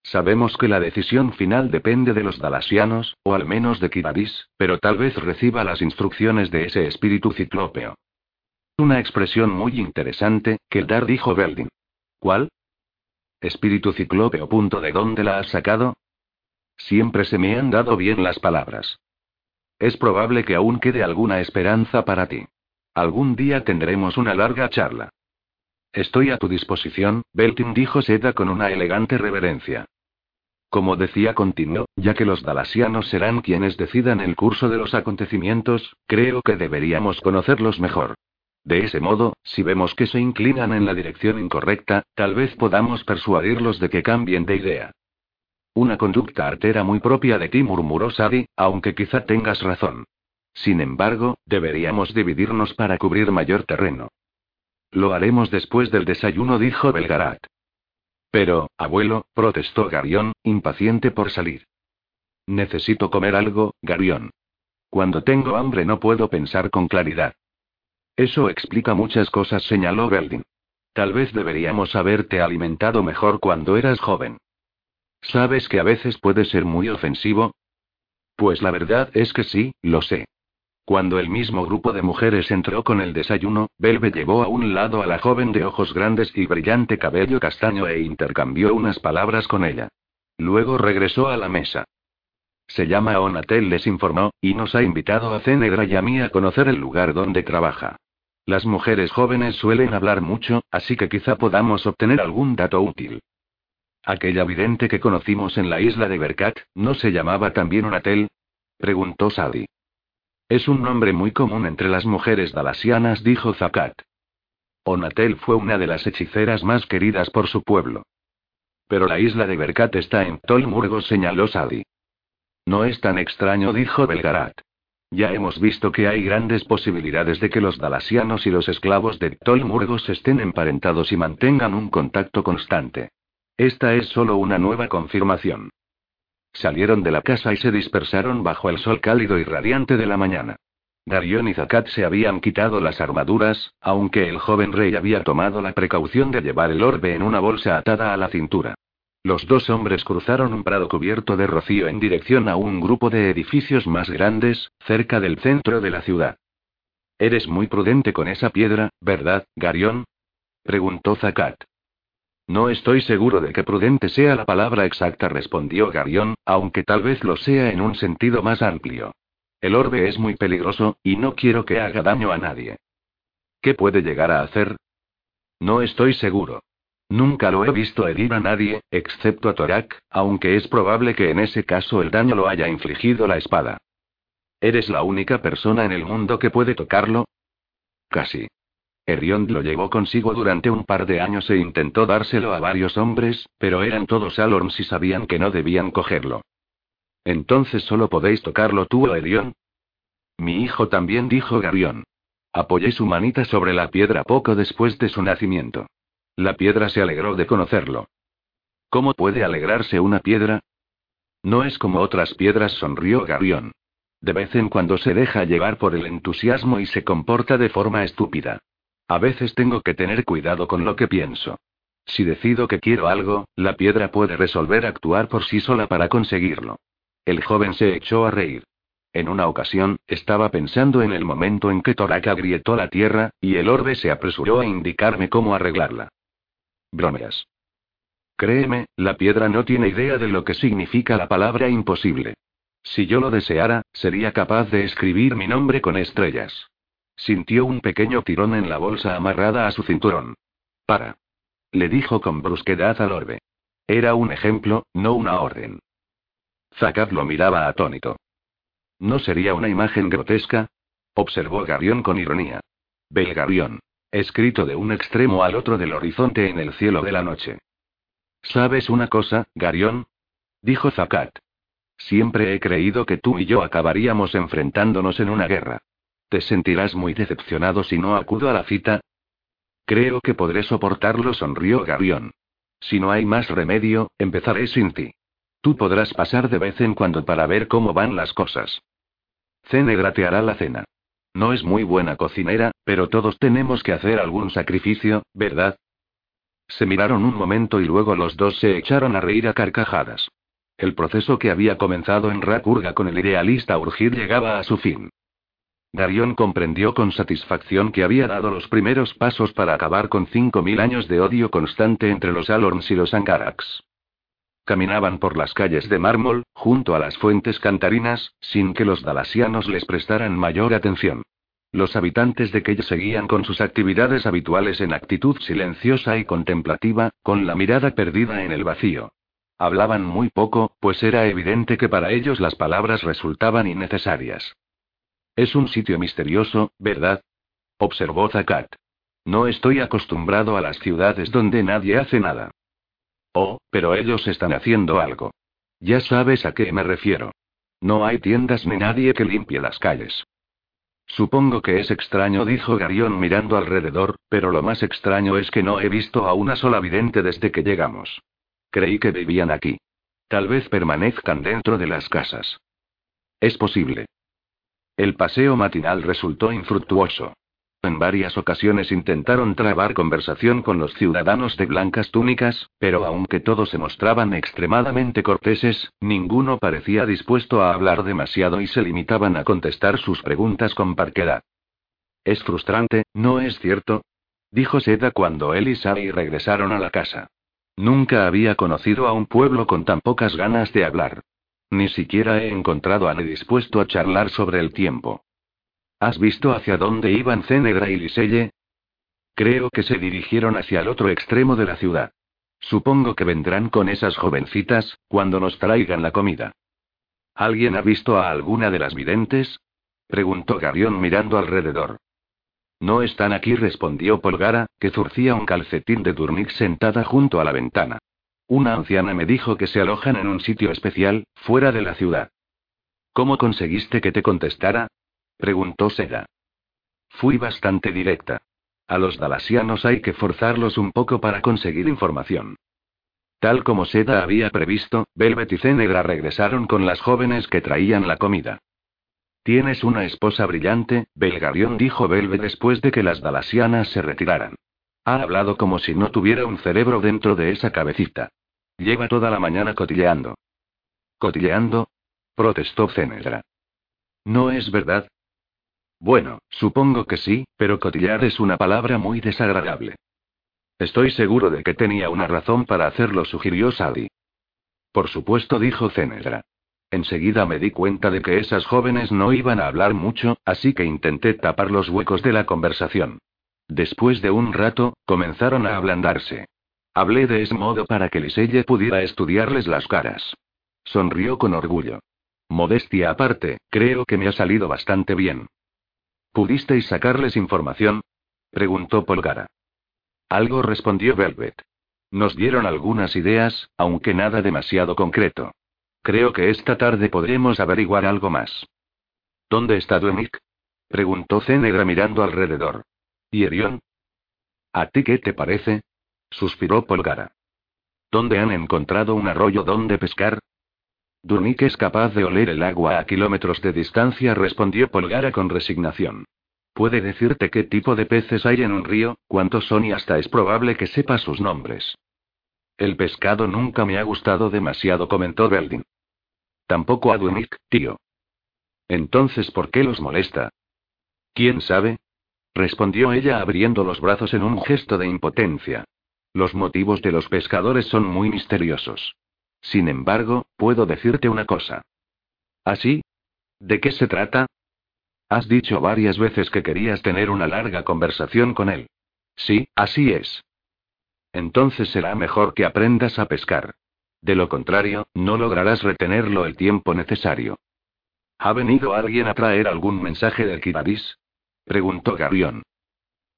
Sabemos que la decisión final depende de los dalasianos, o al menos de Kibaris, pero tal vez reciba las instrucciones de ese espíritu ciclópeo. Una expresión muy interesante, que Dar dijo Beldin. ¿Cuál? Espíritu ciclópeo. ¿De dónde la has sacado? Siempre se me han dado bien las palabras. Es probable que aún quede alguna esperanza para ti. Algún día tendremos una larga charla. Estoy a tu disposición, Beltin dijo Seda con una elegante reverencia. Como decía continuó, ya que los dalasianos serán quienes decidan el curso de los acontecimientos, creo que deberíamos conocerlos mejor. De ese modo, si vemos que se inclinan en la dirección incorrecta, tal vez podamos persuadirlos de que cambien de idea. Una conducta artera muy propia de ti, murmuró Sadi, aunque quizá tengas razón. Sin embargo, deberíamos dividirnos para cubrir mayor terreno. Lo haremos después del desayuno, dijo Belgarat. Pero, abuelo, protestó Garión, impaciente por salir. Necesito comer algo, Garión. Cuando tengo hambre no puedo pensar con claridad. Eso explica muchas cosas, señaló Beldin. Tal vez deberíamos haberte alimentado mejor cuando eras joven. ¿Sabes que a veces puede ser muy ofensivo? Pues la verdad es que sí, lo sé. Cuando el mismo grupo de mujeres entró con el desayuno, Belve llevó a un lado a la joven de ojos grandes y brillante cabello castaño e intercambió unas palabras con ella. Luego regresó a la mesa. Se llama Onatel, les informó, y nos ha invitado a Cenegra y a mí a conocer el lugar donde trabaja. Las mujeres jóvenes suelen hablar mucho, así que quizá podamos obtener algún dato útil. Aquella vidente que conocimos en la isla de Berkat, ¿no se llamaba también Onatel? preguntó Sadi. Es un nombre muy común entre las mujeres dalasianas, dijo Zakat. Onatel fue una de las hechiceras más queridas por su pueblo. Pero la isla de Berkat está en Tolmurgo, señaló Sadi. No es tan extraño, dijo Belgarat. Ya hemos visto que hay grandes posibilidades de que los dalasianos y los esclavos de Tolmurgos estén emparentados y mantengan un contacto constante. Esta es solo una nueva confirmación. Salieron de la casa y se dispersaron bajo el sol cálido y radiante de la mañana. Darion y Zakat se habían quitado las armaduras, aunque el joven rey había tomado la precaución de llevar el orbe en una bolsa atada a la cintura. Los dos hombres cruzaron un prado cubierto de rocío en dirección a un grupo de edificios más grandes, cerca del centro de la ciudad. Eres muy prudente con esa piedra, ¿verdad, Garión? preguntó Zakat. No estoy seguro de que prudente sea la palabra exacta, respondió Garión, aunque tal vez lo sea en un sentido más amplio. El orbe es muy peligroso, y no quiero que haga daño a nadie. ¿Qué puede llegar a hacer? No estoy seguro. Nunca lo he visto herir a nadie, excepto a Torak, aunque es probable que en ese caso el daño lo haya infligido la espada. ¿Eres la única persona en el mundo que puede tocarlo? Casi. Eriond lo llevó consigo durante un par de años e intentó dárselo a varios hombres, pero eran todos Alorns y sabían que no debían cogerlo. Entonces solo podéis tocarlo tú o Erion. Mi hijo también dijo Garión. Apoyé su manita sobre la piedra poco después de su nacimiento. La piedra se alegró de conocerlo. ¿Cómo puede alegrarse una piedra? No es como otras piedras, sonrió Garión. De vez en cuando se deja llevar por el entusiasmo y se comporta de forma estúpida. A veces tengo que tener cuidado con lo que pienso. Si decido que quiero algo, la piedra puede resolver actuar por sí sola para conseguirlo. El joven se echó a reír. En una ocasión, estaba pensando en el momento en que Toraka grietó la tierra, y el orbe se apresuró a indicarme cómo arreglarla. Bromeas. Créeme, la piedra no tiene idea de lo que significa la palabra imposible. Si yo lo deseara, sería capaz de escribir mi nombre con estrellas. Sintió un pequeño tirón en la bolsa amarrada a su cinturón. Para. Le dijo con brusquedad al orbe. Era un ejemplo, no una orden. Zakat lo miraba atónito. ¿No sería una imagen grotesca? Observó Garión con ironía. Belgarión. Escrito de un extremo al otro del horizonte en el cielo de la noche. ¿Sabes una cosa, Garión? Dijo Zakat. Siempre he creído que tú y yo acabaríamos enfrentándonos en una guerra. ¿Te sentirás muy decepcionado si no acudo a la cita? Creo que podré soportarlo, sonrió Garión. Si no hay más remedio, empezaré sin ti. Tú podrás pasar de vez en cuando para ver cómo van las cosas. Cenegra te hará la cena. No es muy buena cocinera, pero todos tenemos que hacer algún sacrificio, ¿verdad? Se miraron un momento y luego los dos se echaron a reír a carcajadas. El proceso que había comenzado en Rakurga con el idealista Urgir llegaba a su fin. Darion comprendió con satisfacción que había dado los primeros pasos para acabar con cinco mil años de odio constante entre los Alorns y los Ankaraks. Caminaban por las calles de mármol, junto a las fuentes cantarinas, sin que los dalasianos les prestaran mayor atención. Los habitantes de Kelle seguían con sus actividades habituales en actitud silenciosa y contemplativa, con la mirada perdida en el vacío. Hablaban muy poco, pues era evidente que para ellos las palabras resultaban innecesarias. Es un sitio misterioso, ¿verdad? observó Zakat. No estoy acostumbrado a las ciudades donde nadie hace nada. Oh, pero ellos están haciendo algo. Ya sabes a qué me refiero. No hay tiendas ni nadie que limpie las calles. Supongo que es extraño, dijo Garión mirando alrededor, pero lo más extraño es que no he visto a una sola vidente desde que llegamos. Creí que vivían aquí. Tal vez permanezcan dentro de las casas. Es posible. El paseo matinal resultó infructuoso. En varias ocasiones intentaron trabar conversación con los ciudadanos de blancas túnicas, pero aunque todos se mostraban extremadamente corteses, ninguno parecía dispuesto a hablar demasiado y se limitaban a contestar sus preguntas con parquedad. Es frustrante, ¿no es cierto? dijo Seda cuando él y Sally regresaron a la casa. Nunca había conocido a un pueblo con tan pocas ganas de hablar. Ni siquiera he encontrado a nadie dispuesto a charlar sobre el tiempo. ¿Has visto hacia dónde iban Cenegra y Liselle? Creo que se dirigieron hacia el otro extremo de la ciudad. Supongo que vendrán con esas jovencitas, cuando nos traigan la comida. ¿Alguien ha visto a alguna de las videntes? preguntó Garión mirando alrededor. No están aquí, respondió Polgara, que zurcía un calcetín de Durnik sentada junto a la ventana. Una anciana me dijo que se alojan en un sitio especial, fuera de la ciudad. ¿Cómo conseguiste que te contestara? Preguntó Seda. Fui bastante directa. A los dalasianos hay que forzarlos un poco para conseguir información. Tal como Seda había previsto, Velvet y Cenegra regresaron con las jóvenes que traían la comida. Tienes una esposa brillante, Belgarión dijo Velvet después de que las dalasianas se retiraran. Ha hablado como si no tuviera un cerebro dentro de esa cabecita. Lleva toda la mañana cotilleando. ¿Cotilleando? protestó Cenegra. No es verdad, bueno, supongo que sí, pero cotillar es una palabra muy desagradable. Estoy seguro de que tenía una razón para hacerlo, sugirió Sally. Por supuesto, dijo Cenedra. Enseguida me di cuenta de que esas jóvenes no iban a hablar mucho, así que intenté tapar los huecos de la conversación. Después de un rato, comenzaron a ablandarse. Hablé de ese modo para que Liselle pudiera estudiarles las caras. Sonrió con orgullo. Modestia aparte, creo que me ha salido bastante bien. ¿Pudisteis sacarles información? preguntó Polgara. Algo respondió Velvet. Nos dieron algunas ideas, aunque nada demasiado concreto. Creo que esta tarde podremos averiguar algo más. ¿Dónde está Duemic? Preguntó Cenegra mirando alrededor. ¿Y Erión? ¿A ti qué te parece? Suspiró Polgara. ¿Dónde han encontrado un arroyo donde pescar? Durnik es capaz de oler el agua a kilómetros de distancia, respondió Polgara con resignación. Puede decirte qué tipo de peces hay en un río, cuántos son y hasta es probable que sepa sus nombres. El pescado nunca me ha gustado demasiado, comentó Beldin. Tampoco a Dunik, tío. Entonces, ¿por qué los molesta? ¿Quién sabe? Respondió ella abriendo los brazos en un gesto de impotencia. Los motivos de los pescadores son muy misteriosos. Sin embargo, puedo decirte una cosa. ¿Así? ¿Ah, ¿De qué se trata? Has dicho varias veces que querías tener una larga conversación con él. Sí, así es. Entonces será mejor que aprendas a pescar. De lo contrario, no lograrás retenerlo el tiempo necesario. ¿Ha venido alguien a traer algún mensaje del Kibadis? Preguntó Garión.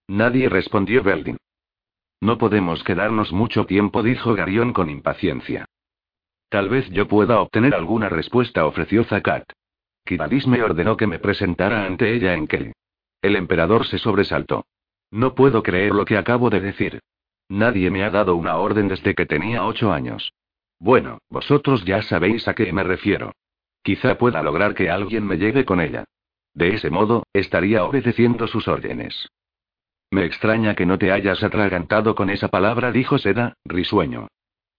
Nadie respondió Beldin. No podemos quedarnos mucho tiempo, dijo Garión con impaciencia. Tal vez yo pueda obtener alguna respuesta, ofreció Zakat. Kibadis me ordenó que me presentara ante ella en Kel. El emperador se sobresaltó. No puedo creer lo que acabo de decir. Nadie me ha dado una orden desde que tenía ocho años. Bueno, vosotros ya sabéis a qué me refiero. Quizá pueda lograr que alguien me lleve con ella. De ese modo, estaría obedeciendo sus órdenes. Me extraña que no te hayas atragantado con esa palabra, dijo Seda, risueño.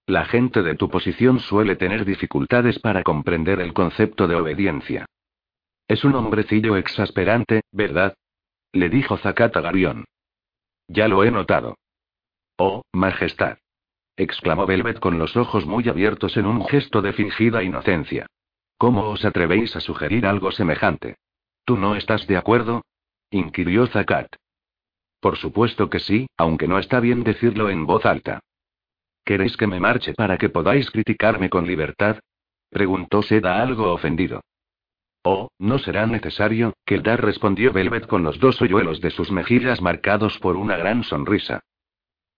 La gente de tu posición suele tener dificultades para comprender el concepto de obediencia. Es un hombrecillo exasperante, ¿verdad? Le dijo Zakata Garión. Ya lo he notado. Oh, Majestad. exclamó Velvet con los ojos muy abiertos en un gesto de fingida inocencia. ¿Cómo os atrevéis a sugerir algo semejante? ¿Tú no estás de acuerdo? inquirió Zakat. Por supuesto que sí, aunque no está bien decirlo en voz alta. ¿Queréis que me marche para que podáis criticarme con libertad? preguntó Seda algo ofendido. Oh, no será necesario, Keldar respondió Velvet con los dos hoyuelos de sus mejillas marcados por una gran sonrisa.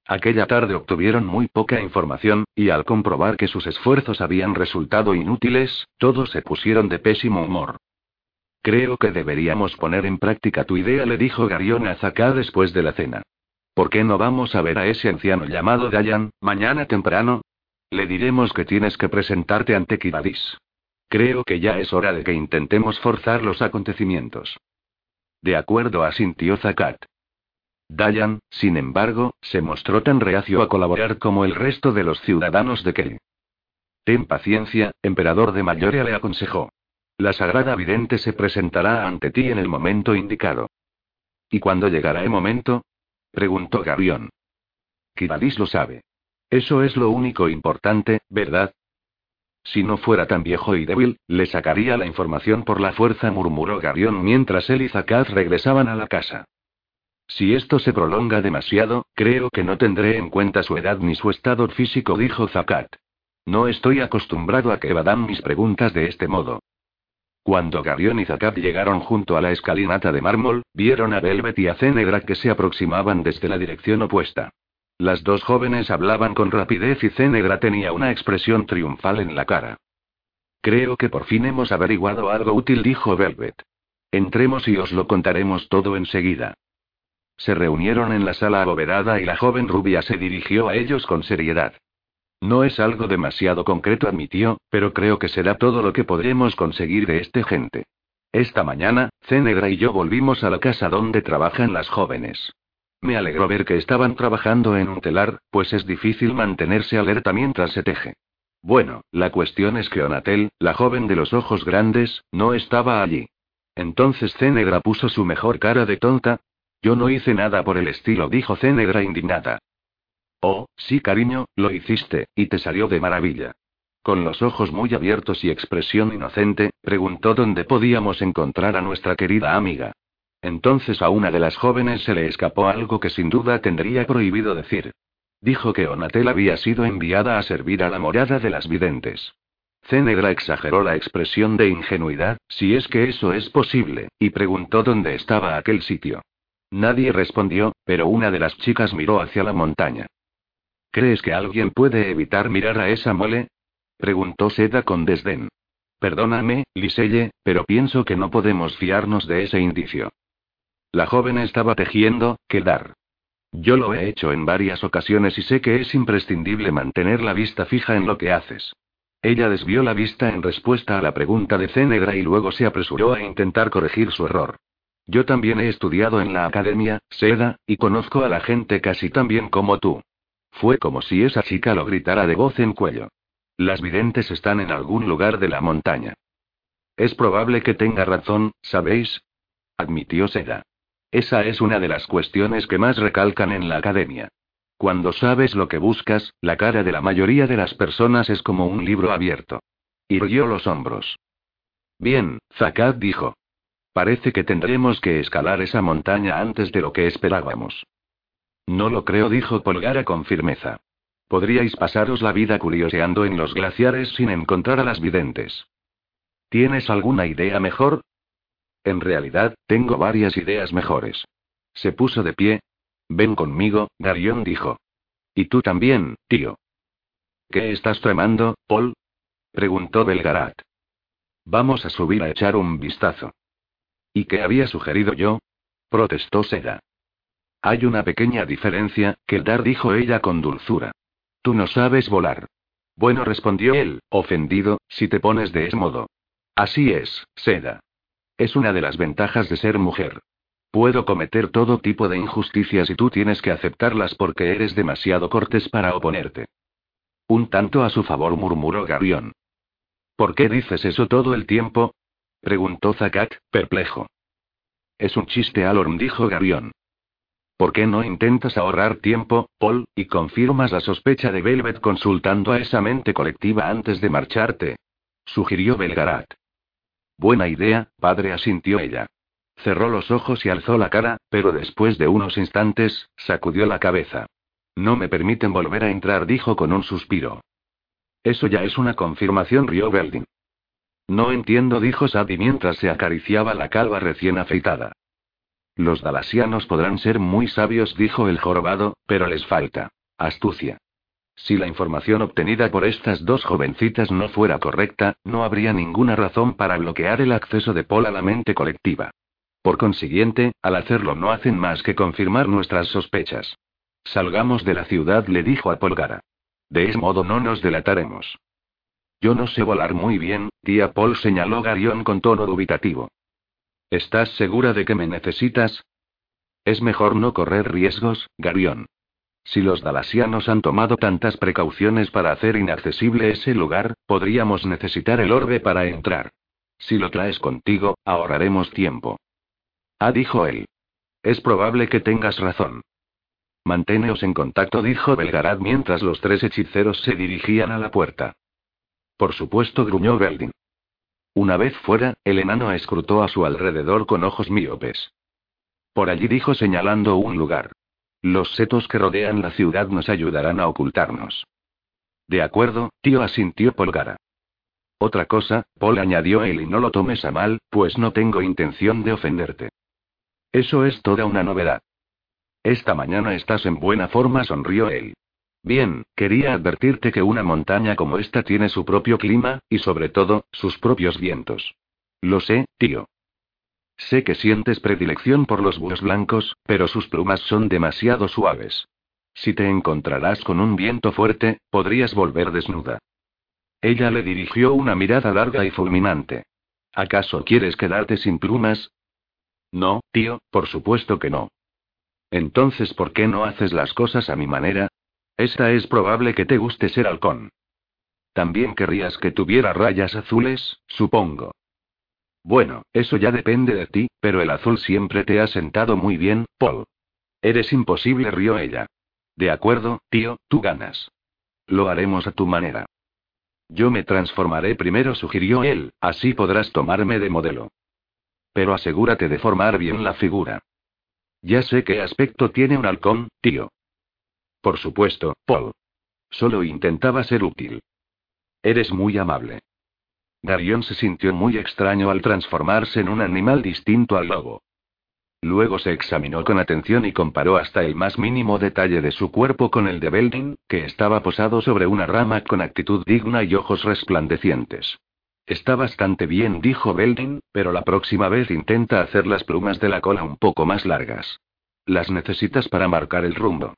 Aquella tarde obtuvieron muy poca información, y al comprobar que sus esfuerzos habían resultado inútiles, todos se pusieron de pésimo humor. Creo que deberíamos poner en práctica tu idea, le dijo Garión a Zaká después de la cena. ¿Por qué no vamos a ver a ese anciano llamado Dayan, mañana temprano? Le diremos que tienes que presentarte ante Kibadis. Creo que ya es hora de que intentemos forzar los acontecimientos. De acuerdo, asintió Zakat. Dayan, sin embargo, se mostró tan reacio a colaborar como el resto de los ciudadanos de Kelly. Ten paciencia, emperador de Mayoria le aconsejó. La sagrada vidente se presentará ante ti en el momento indicado. ¿Y cuándo llegará el momento? preguntó Garión. Kibadis lo sabe. Eso es lo único importante, ¿verdad? Si no fuera tan viejo y débil, le sacaría la información por la fuerza, murmuró Garión mientras él y Zakat regresaban a la casa. Si esto se prolonga demasiado, creo que no tendré en cuenta su edad ni su estado físico, dijo Zakat. No estoy acostumbrado a que evadan mis preguntas de este modo. Cuando Garión y Zakat llegaron junto a la escalinata de mármol, vieron a Velvet y a Cenegra que se aproximaban desde la dirección opuesta. Las dos jóvenes hablaban con rapidez y Cenegra tenía una expresión triunfal en la cara. Creo que por fin hemos averiguado algo útil, dijo Velvet. Entremos y os lo contaremos todo enseguida. Se reunieron en la sala abovedada y la joven rubia se dirigió a ellos con seriedad. No es algo demasiado concreto, admitió, pero creo que será todo lo que podremos conseguir de este gente. Esta mañana, Cenegra y yo volvimos a la casa donde trabajan las jóvenes. Me alegró ver que estaban trabajando en un telar, pues es difícil mantenerse alerta mientras se teje. Bueno, la cuestión es que Onatel, la joven de los ojos grandes, no estaba allí. Entonces Cenegra puso su mejor cara de tonta, yo no hice nada por el estilo, dijo Cenegra indignada. Oh, sí, cariño, lo hiciste, y te salió de maravilla. Con los ojos muy abiertos y expresión inocente, preguntó dónde podíamos encontrar a nuestra querida amiga. Entonces a una de las jóvenes se le escapó algo que sin duda tendría prohibido decir. Dijo que Onatel había sido enviada a servir a la morada de las videntes. Cenegra exageró la expresión de ingenuidad, si es que eso es posible, y preguntó dónde estaba aquel sitio. Nadie respondió, pero una de las chicas miró hacia la montaña. ¿Crees que alguien puede evitar mirar a esa mole? preguntó Seda con desdén. Perdóname, Liselle, pero pienso que no podemos fiarnos de ese indicio. La joven estaba tejiendo, quedar. Yo lo he hecho en varias ocasiones y sé que es imprescindible mantener la vista fija en lo que haces. Ella desvió la vista en respuesta a la pregunta de Cenegra y luego se apresuró a intentar corregir su error. Yo también he estudiado en la academia, Seda, y conozco a la gente casi tan bien como tú. Fue como si esa chica lo gritara de voz en cuello. Las videntes están en algún lugar de la montaña. Es probable que tenga razón, ¿sabéis? admitió Seda. Esa es una de las cuestiones que más recalcan en la academia. Cuando sabes lo que buscas, la cara de la mayoría de las personas es como un libro abierto. Irguió los hombros. Bien, Zakat dijo. Parece que tendremos que escalar esa montaña antes de lo que esperábamos. No lo creo, dijo Polgara con firmeza. Podríais pasaros la vida curioseando en los glaciares sin encontrar a las videntes. ¿Tienes alguna idea mejor? En realidad, tengo varias ideas mejores. Se puso de pie. Ven conmigo, Garión dijo. Y tú también, tío. ¿Qué estás tramando, Paul? preguntó Belgarat. Vamos a subir a echar un vistazo. ¿Y qué había sugerido yo? protestó Seda. Hay una pequeña diferencia, Keldar dijo ella con dulzura. Tú no sabes volar. Bueno, respondió él, ofendido, si te pones de ese modo. Así es, Seda. Es una de las ventajas de ser mujer. Puedo cometer todo tipo de injusticias y tú tienes que aceptarlas porque eres demasiado cortés para oponerte. Un tanto a su favor murmuró Garión. ¿Por qué dices eso todo el tiempo? preguntó Zakat, perplejo. Es un chiste, Alorn, dijo Garión. ¿Por qué no intentas ahorrar tiempo, Paul, y confirmas la sospecha de Velvet consultando a esa mente colectiva antes de marcharte? sugirió Belgarat. Buena idea, padre, asintió ella. Cerró los ojos y alzó la cara, pero después de unos instantes, sacudió la cabeza. No me permiten volver a entrar, dijo con un suspiro. Eso ya es una confirmación, rió Belding. No entiendo, dijo Sadie mientras se acariciaba la calva recién afeitada. Los dalasianos podrán ser muy sabios, dijo el jorobado, pero les falta astucia. Si la información obtenida por estas dos jovencitas no fuera correcta, no habría ninguna razón para bloquear el acceso de Paul a la mente colectiva. Por consiguiente, al hacerlo no hacen más que confirmar nuestras sospechas. Salgamos de la ciudad, le dijo a Polgara. De ese modo no nos delataremos. Yo no sé volar muy bien, tía Paul señaló Garión con tono dubitativo. ¿Estás segura de que me necesitas? Es mejor no correr riesgos, Garión. Si los dalasianos han tomado tantas precauciones para hacer inaccesible ese lugar, podríamos necesitar el orbe para entrar. Si lo traes contigo, ahorraremos tiempo. Ah, dijo él. Es probable que tengas razón. Manténeos en contacto, dijo Belgarad mientras los tres hechiceros se dirigían a la puerta. Por supuesto, gruñó Belding. Una vez fuera, el enano escrutó a su alrededor con ojos míopes. Por allí dijo señalando un lugar. Los setos que rodean la ciudad nos ayudarán a ocultarnos. De acuerdo, tío, asintió Polgara. Otra cosa, Paul añadió él, y no lo tomes a mal, pues no tengo intención de ofenderte. Eso es toda una novedad. Esta mañana estás en buena forma, sonrió él. Bien, quería advertirte que una montaña como esta tiene su propio clima, y sobre todo, sus propios vientos. Lo sé, tío. Sé que sientes predilección por los búhos blancos, pero sus plumas son demasiado suaves. Si te encontrarás con un viento fuerte, podrías volver desnuda. Ella le dirigió una mirada larga y fulminante. ¿Acaso quieres quedarte sin plumas? No, tío, por supuesto que no. Entonces, ¿por qué no haces las cosas a mi manera? Esta es probable que te guste ser halcón. También querrías que tuviera rayas azules, supongo. Bueno, eso ya depende de ti, pero el azul siempre te ha sentado muy bien, Paul. Eres imposible, rió ella. De acuerdo, tío, tú ganas. Lo haremos a tu manera. Yo me transformaré primero, sugirió él, así podrás tomarme de modelo. Pero asegúrate de formar bien la figura. Ya sé qué aspecto tiene un halcón, tío. Por supuesto, Paul. Solo intentaba ser útil. Eres muy amable. Darion se sintió muy extraño al transformarse en un animal distinto al lobo. Luego se examinó con atención y comparó hasta el más mínimo detalle de su cuerpo con el de Belding, que estaba posado sobre una rama con actitud digna y ojos resplandecientes. Está bastante bien, dijo Beldin, pero la próxima vez intenta hacer las plumas de la cola un poco más largas. Las necesitas para marcar el rumbo.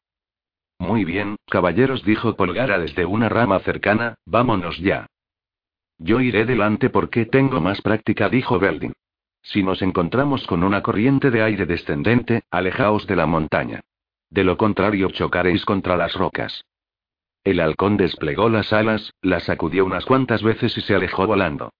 Muy bien, caballeros, dijo Polgara desde una rama cercana, vámonos ya. Yo iré delante porque tengo más práctica, dijo Beldin. Si nos encontramos con una corriente de aire descendente, alejaos de la montaña. De lo contrario chocaréis contra las rocas. El halcón desplegó las alas, las sacudió unas cuantas veces y se alejó volando.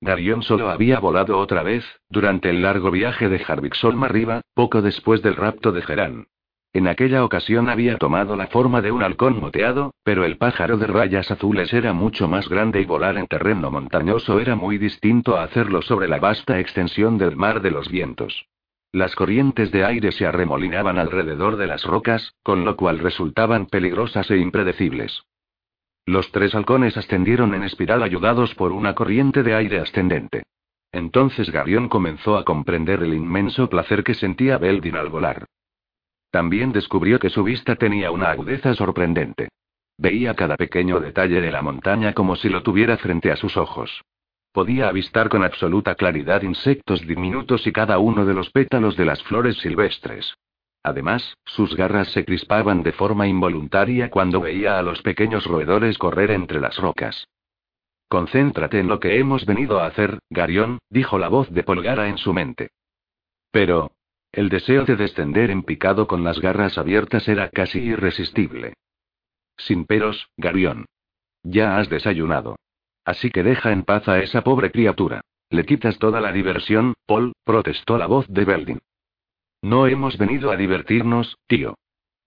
Darion solo había volado otra vez, durante el largo viaje de Harvixolm arriba, poco después del rapto de Gerán. En aquella ocasión había tomado la forma de un halcón moteado, pero el pájaro de rayas azules era mucho más grande y volar en terreno montañoso era muy distinto a hacerlo sobre la vasta extensión del mar de los vientos. Las corrientes de aire se arremolinaban alrededor de las rocas, con lo cual resultaban peligrosas e impredecibles. Los tres halcones ascendieron en espiral ayudados por una corriente de aire ascendente. Entonces Garión comenzó a comprender el inmenso placer que sentía Beldin al volar. También descubrió que su vista tenía una agudeza sorprendente. Veía cada pequeño detalle de la montaña como si lo tuviera frente a sus ojos. Podía avistar con absoluta claridad insectos diminutos y cada uno de los pétalos de las flores silvestres. Además, sus garras se crispaban de forma involuntaria cuando veía a los pequeños roedores correr entre las rocas. Concéntrate en lo que hemos venido a hacer, Garión, dijo la voz de Polgara en su mente. Pero. El deseo de descender en picado con las garras abiertas era casi irresistible. Sin peros, Garión. Ya has desayunado. Así que deja en paz a esa pobre criatura. Le quitas toda la diversión, Paul, protestó la voz de Beldin. No hemos venido a divertirnos, tío.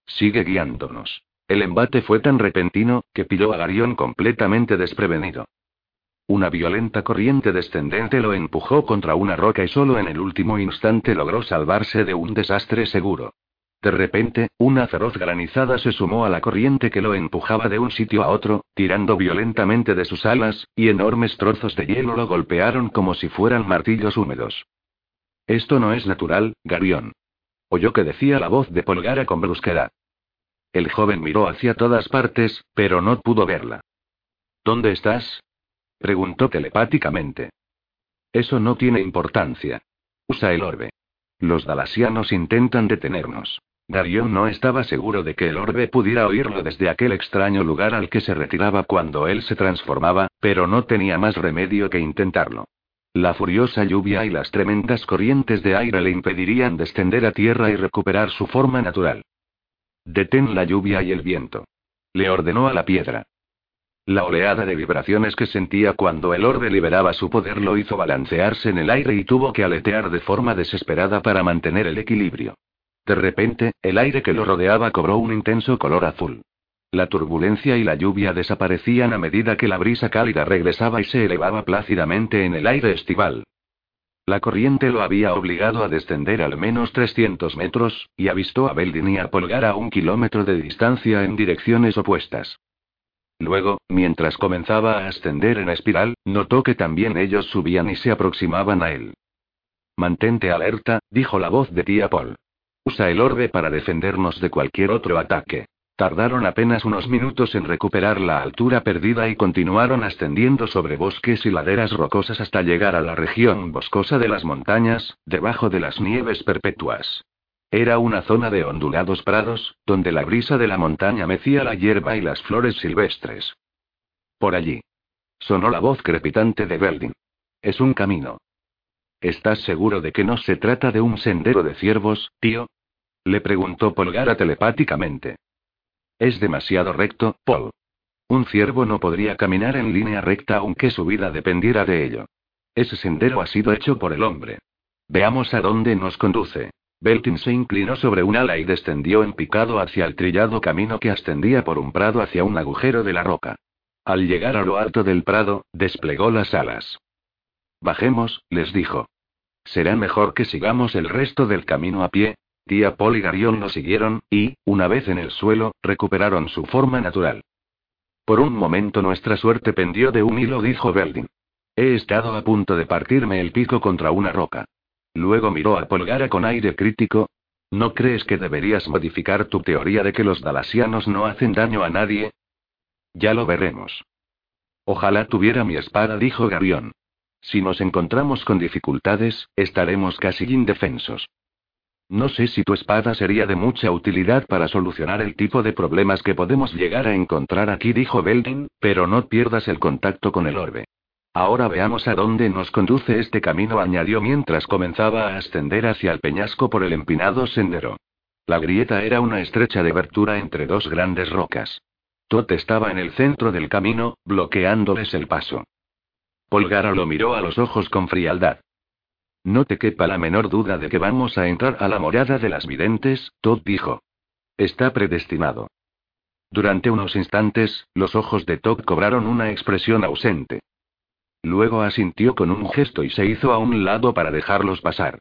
Sigue guiándonos. El embate fue tan repentino, que pilló a Garión completamente desprevenido. Una violenta corriente descendente lo empujó contra una roca y solo en el último instante logró salvarse de un desastre seguro. De repente, una feroz granizada se sumó a la corriente que lo empujaba de un sitio a otro, tirando violentamente de sus alas, y enormes trozos de hielo lo golpearon como si fueran martillos húmedos. Esto no es natural, Garión. Oyó que decía la voz de Polgara con brusquedad. El joven miró hacia todas partes, pero no pudo verla. ¿Dónde estás? Preguntó telepáticamente. Eso no tiene importancia. Usa el orbe. Los dalasianos intentan detenernos. Darion no estaba seguro de que el orbe pudiera oírlo desde aquel extraño lugar al que se retiraba cuando él se transformaba, pero no tenía más remedio que intentarlo. La furiosa lluvia y las tremendas corrientes de aire le impedirían descender a tierra y recuperar su forma natural. Detén la lluvia y el viento. Le ordenó a la piedra. La oleada de vibraciones que sentía cuando el orbe liberaba su poder lo hizo balancearse en el aire y tuvo que aletear de forma desesperada para mantener el equilibrio. De repente, el aire que lo rodeaba cobró un intenso color azul. La turbulencia y la lluvia desaparecían a medida que la brisa cálida regresaba y se elevaba plácidamente en el aire estival. La corriente lo había obligado a descender al menos 300 metros, y avistó a Beldin y a Polgar a un kilómetro de distancia en direcciones opuestas. Luego, mientras comenzaba a ascender en espiral, notó que también ellos subían y se aproximaban a él. Mantente alerta, dijo la voz de tía Paul. Usa el orbe para defendernos de cualquier otro ataque. Tardaron apenas unos minutos en recuperar la altura perdida y continuaron ascendiendo sobre bosques y laderas rocosas hasta llegar a la región boscosa de las montañas, debajo de las nieves perpetuas. Era una zona de ondulados prados, donde la brisa de la montaña mecía la hierba y las flores silvestres. Por allí. Sonó la voz crepitante de Beldin. Es un camino. ¿Estás seguro de que no se trata de un sendero de ciervos, tío? Le preguntó Polgara telepáticamente. Es demasiado recto, Paul. Un ciervo no podría caminar en línea recta aunque su vida dependiera de ello. Ese sendero ha sido hecho por el hombre. Veamos a dónde nos conduce. Beltin se inclinó sobre un ala y descendió en picado hacia el trillado camino que ascendía por un prado hacia un agujero de la roca. Al llegar a lo alto del prado, desplegó las alas. Bajemos, les dijo. Será mejor que sigamos el resto del camino a pie, Tía Paul y Garión lo siguieron, y, una vez en el suelo, recuperaron su forma natural. Por un momento nuestra suerte pendió de un hilo, dijo Beldin. He estado a punto de partirme el pico contra una roca. Luego miró a Polgara con aire crítico. ¿No crees que deberías modificar tu teoría de que los dalasianos no hacen daño a nadie? Ya lo veremos. Ojalá tuviera mi espada, dijo Garión. Si nos encontramos con dificultades, estaremos casi indefensos. No sé si tu espada sería de mucha utilidad para solucionar el tipo de problemas que podemos llegar a encontrar aquí, dijo Belden, pero no pierdas el contacto con el orbe. Ahora veamos a dónde nos conduce este camino, añadió mientras comenzaba a ascender hacia el peñasco por el empinado sendero. La grieta era una estrecha abertura entre dos grandes rocas. Tot estaba en el centro del camino, bloqueándoles el paso. Polgara lo miró a los ojos con frialdad. No te quepa la menor duda de que vamos a entrar a la morada de las videntes, Todd dijo. Está predestinado. Durante unos instantes, los ojos de Todd cobraron una expresión ausente. Luego asintió con un gesto y se hizo a un lado para dejarlos pasar.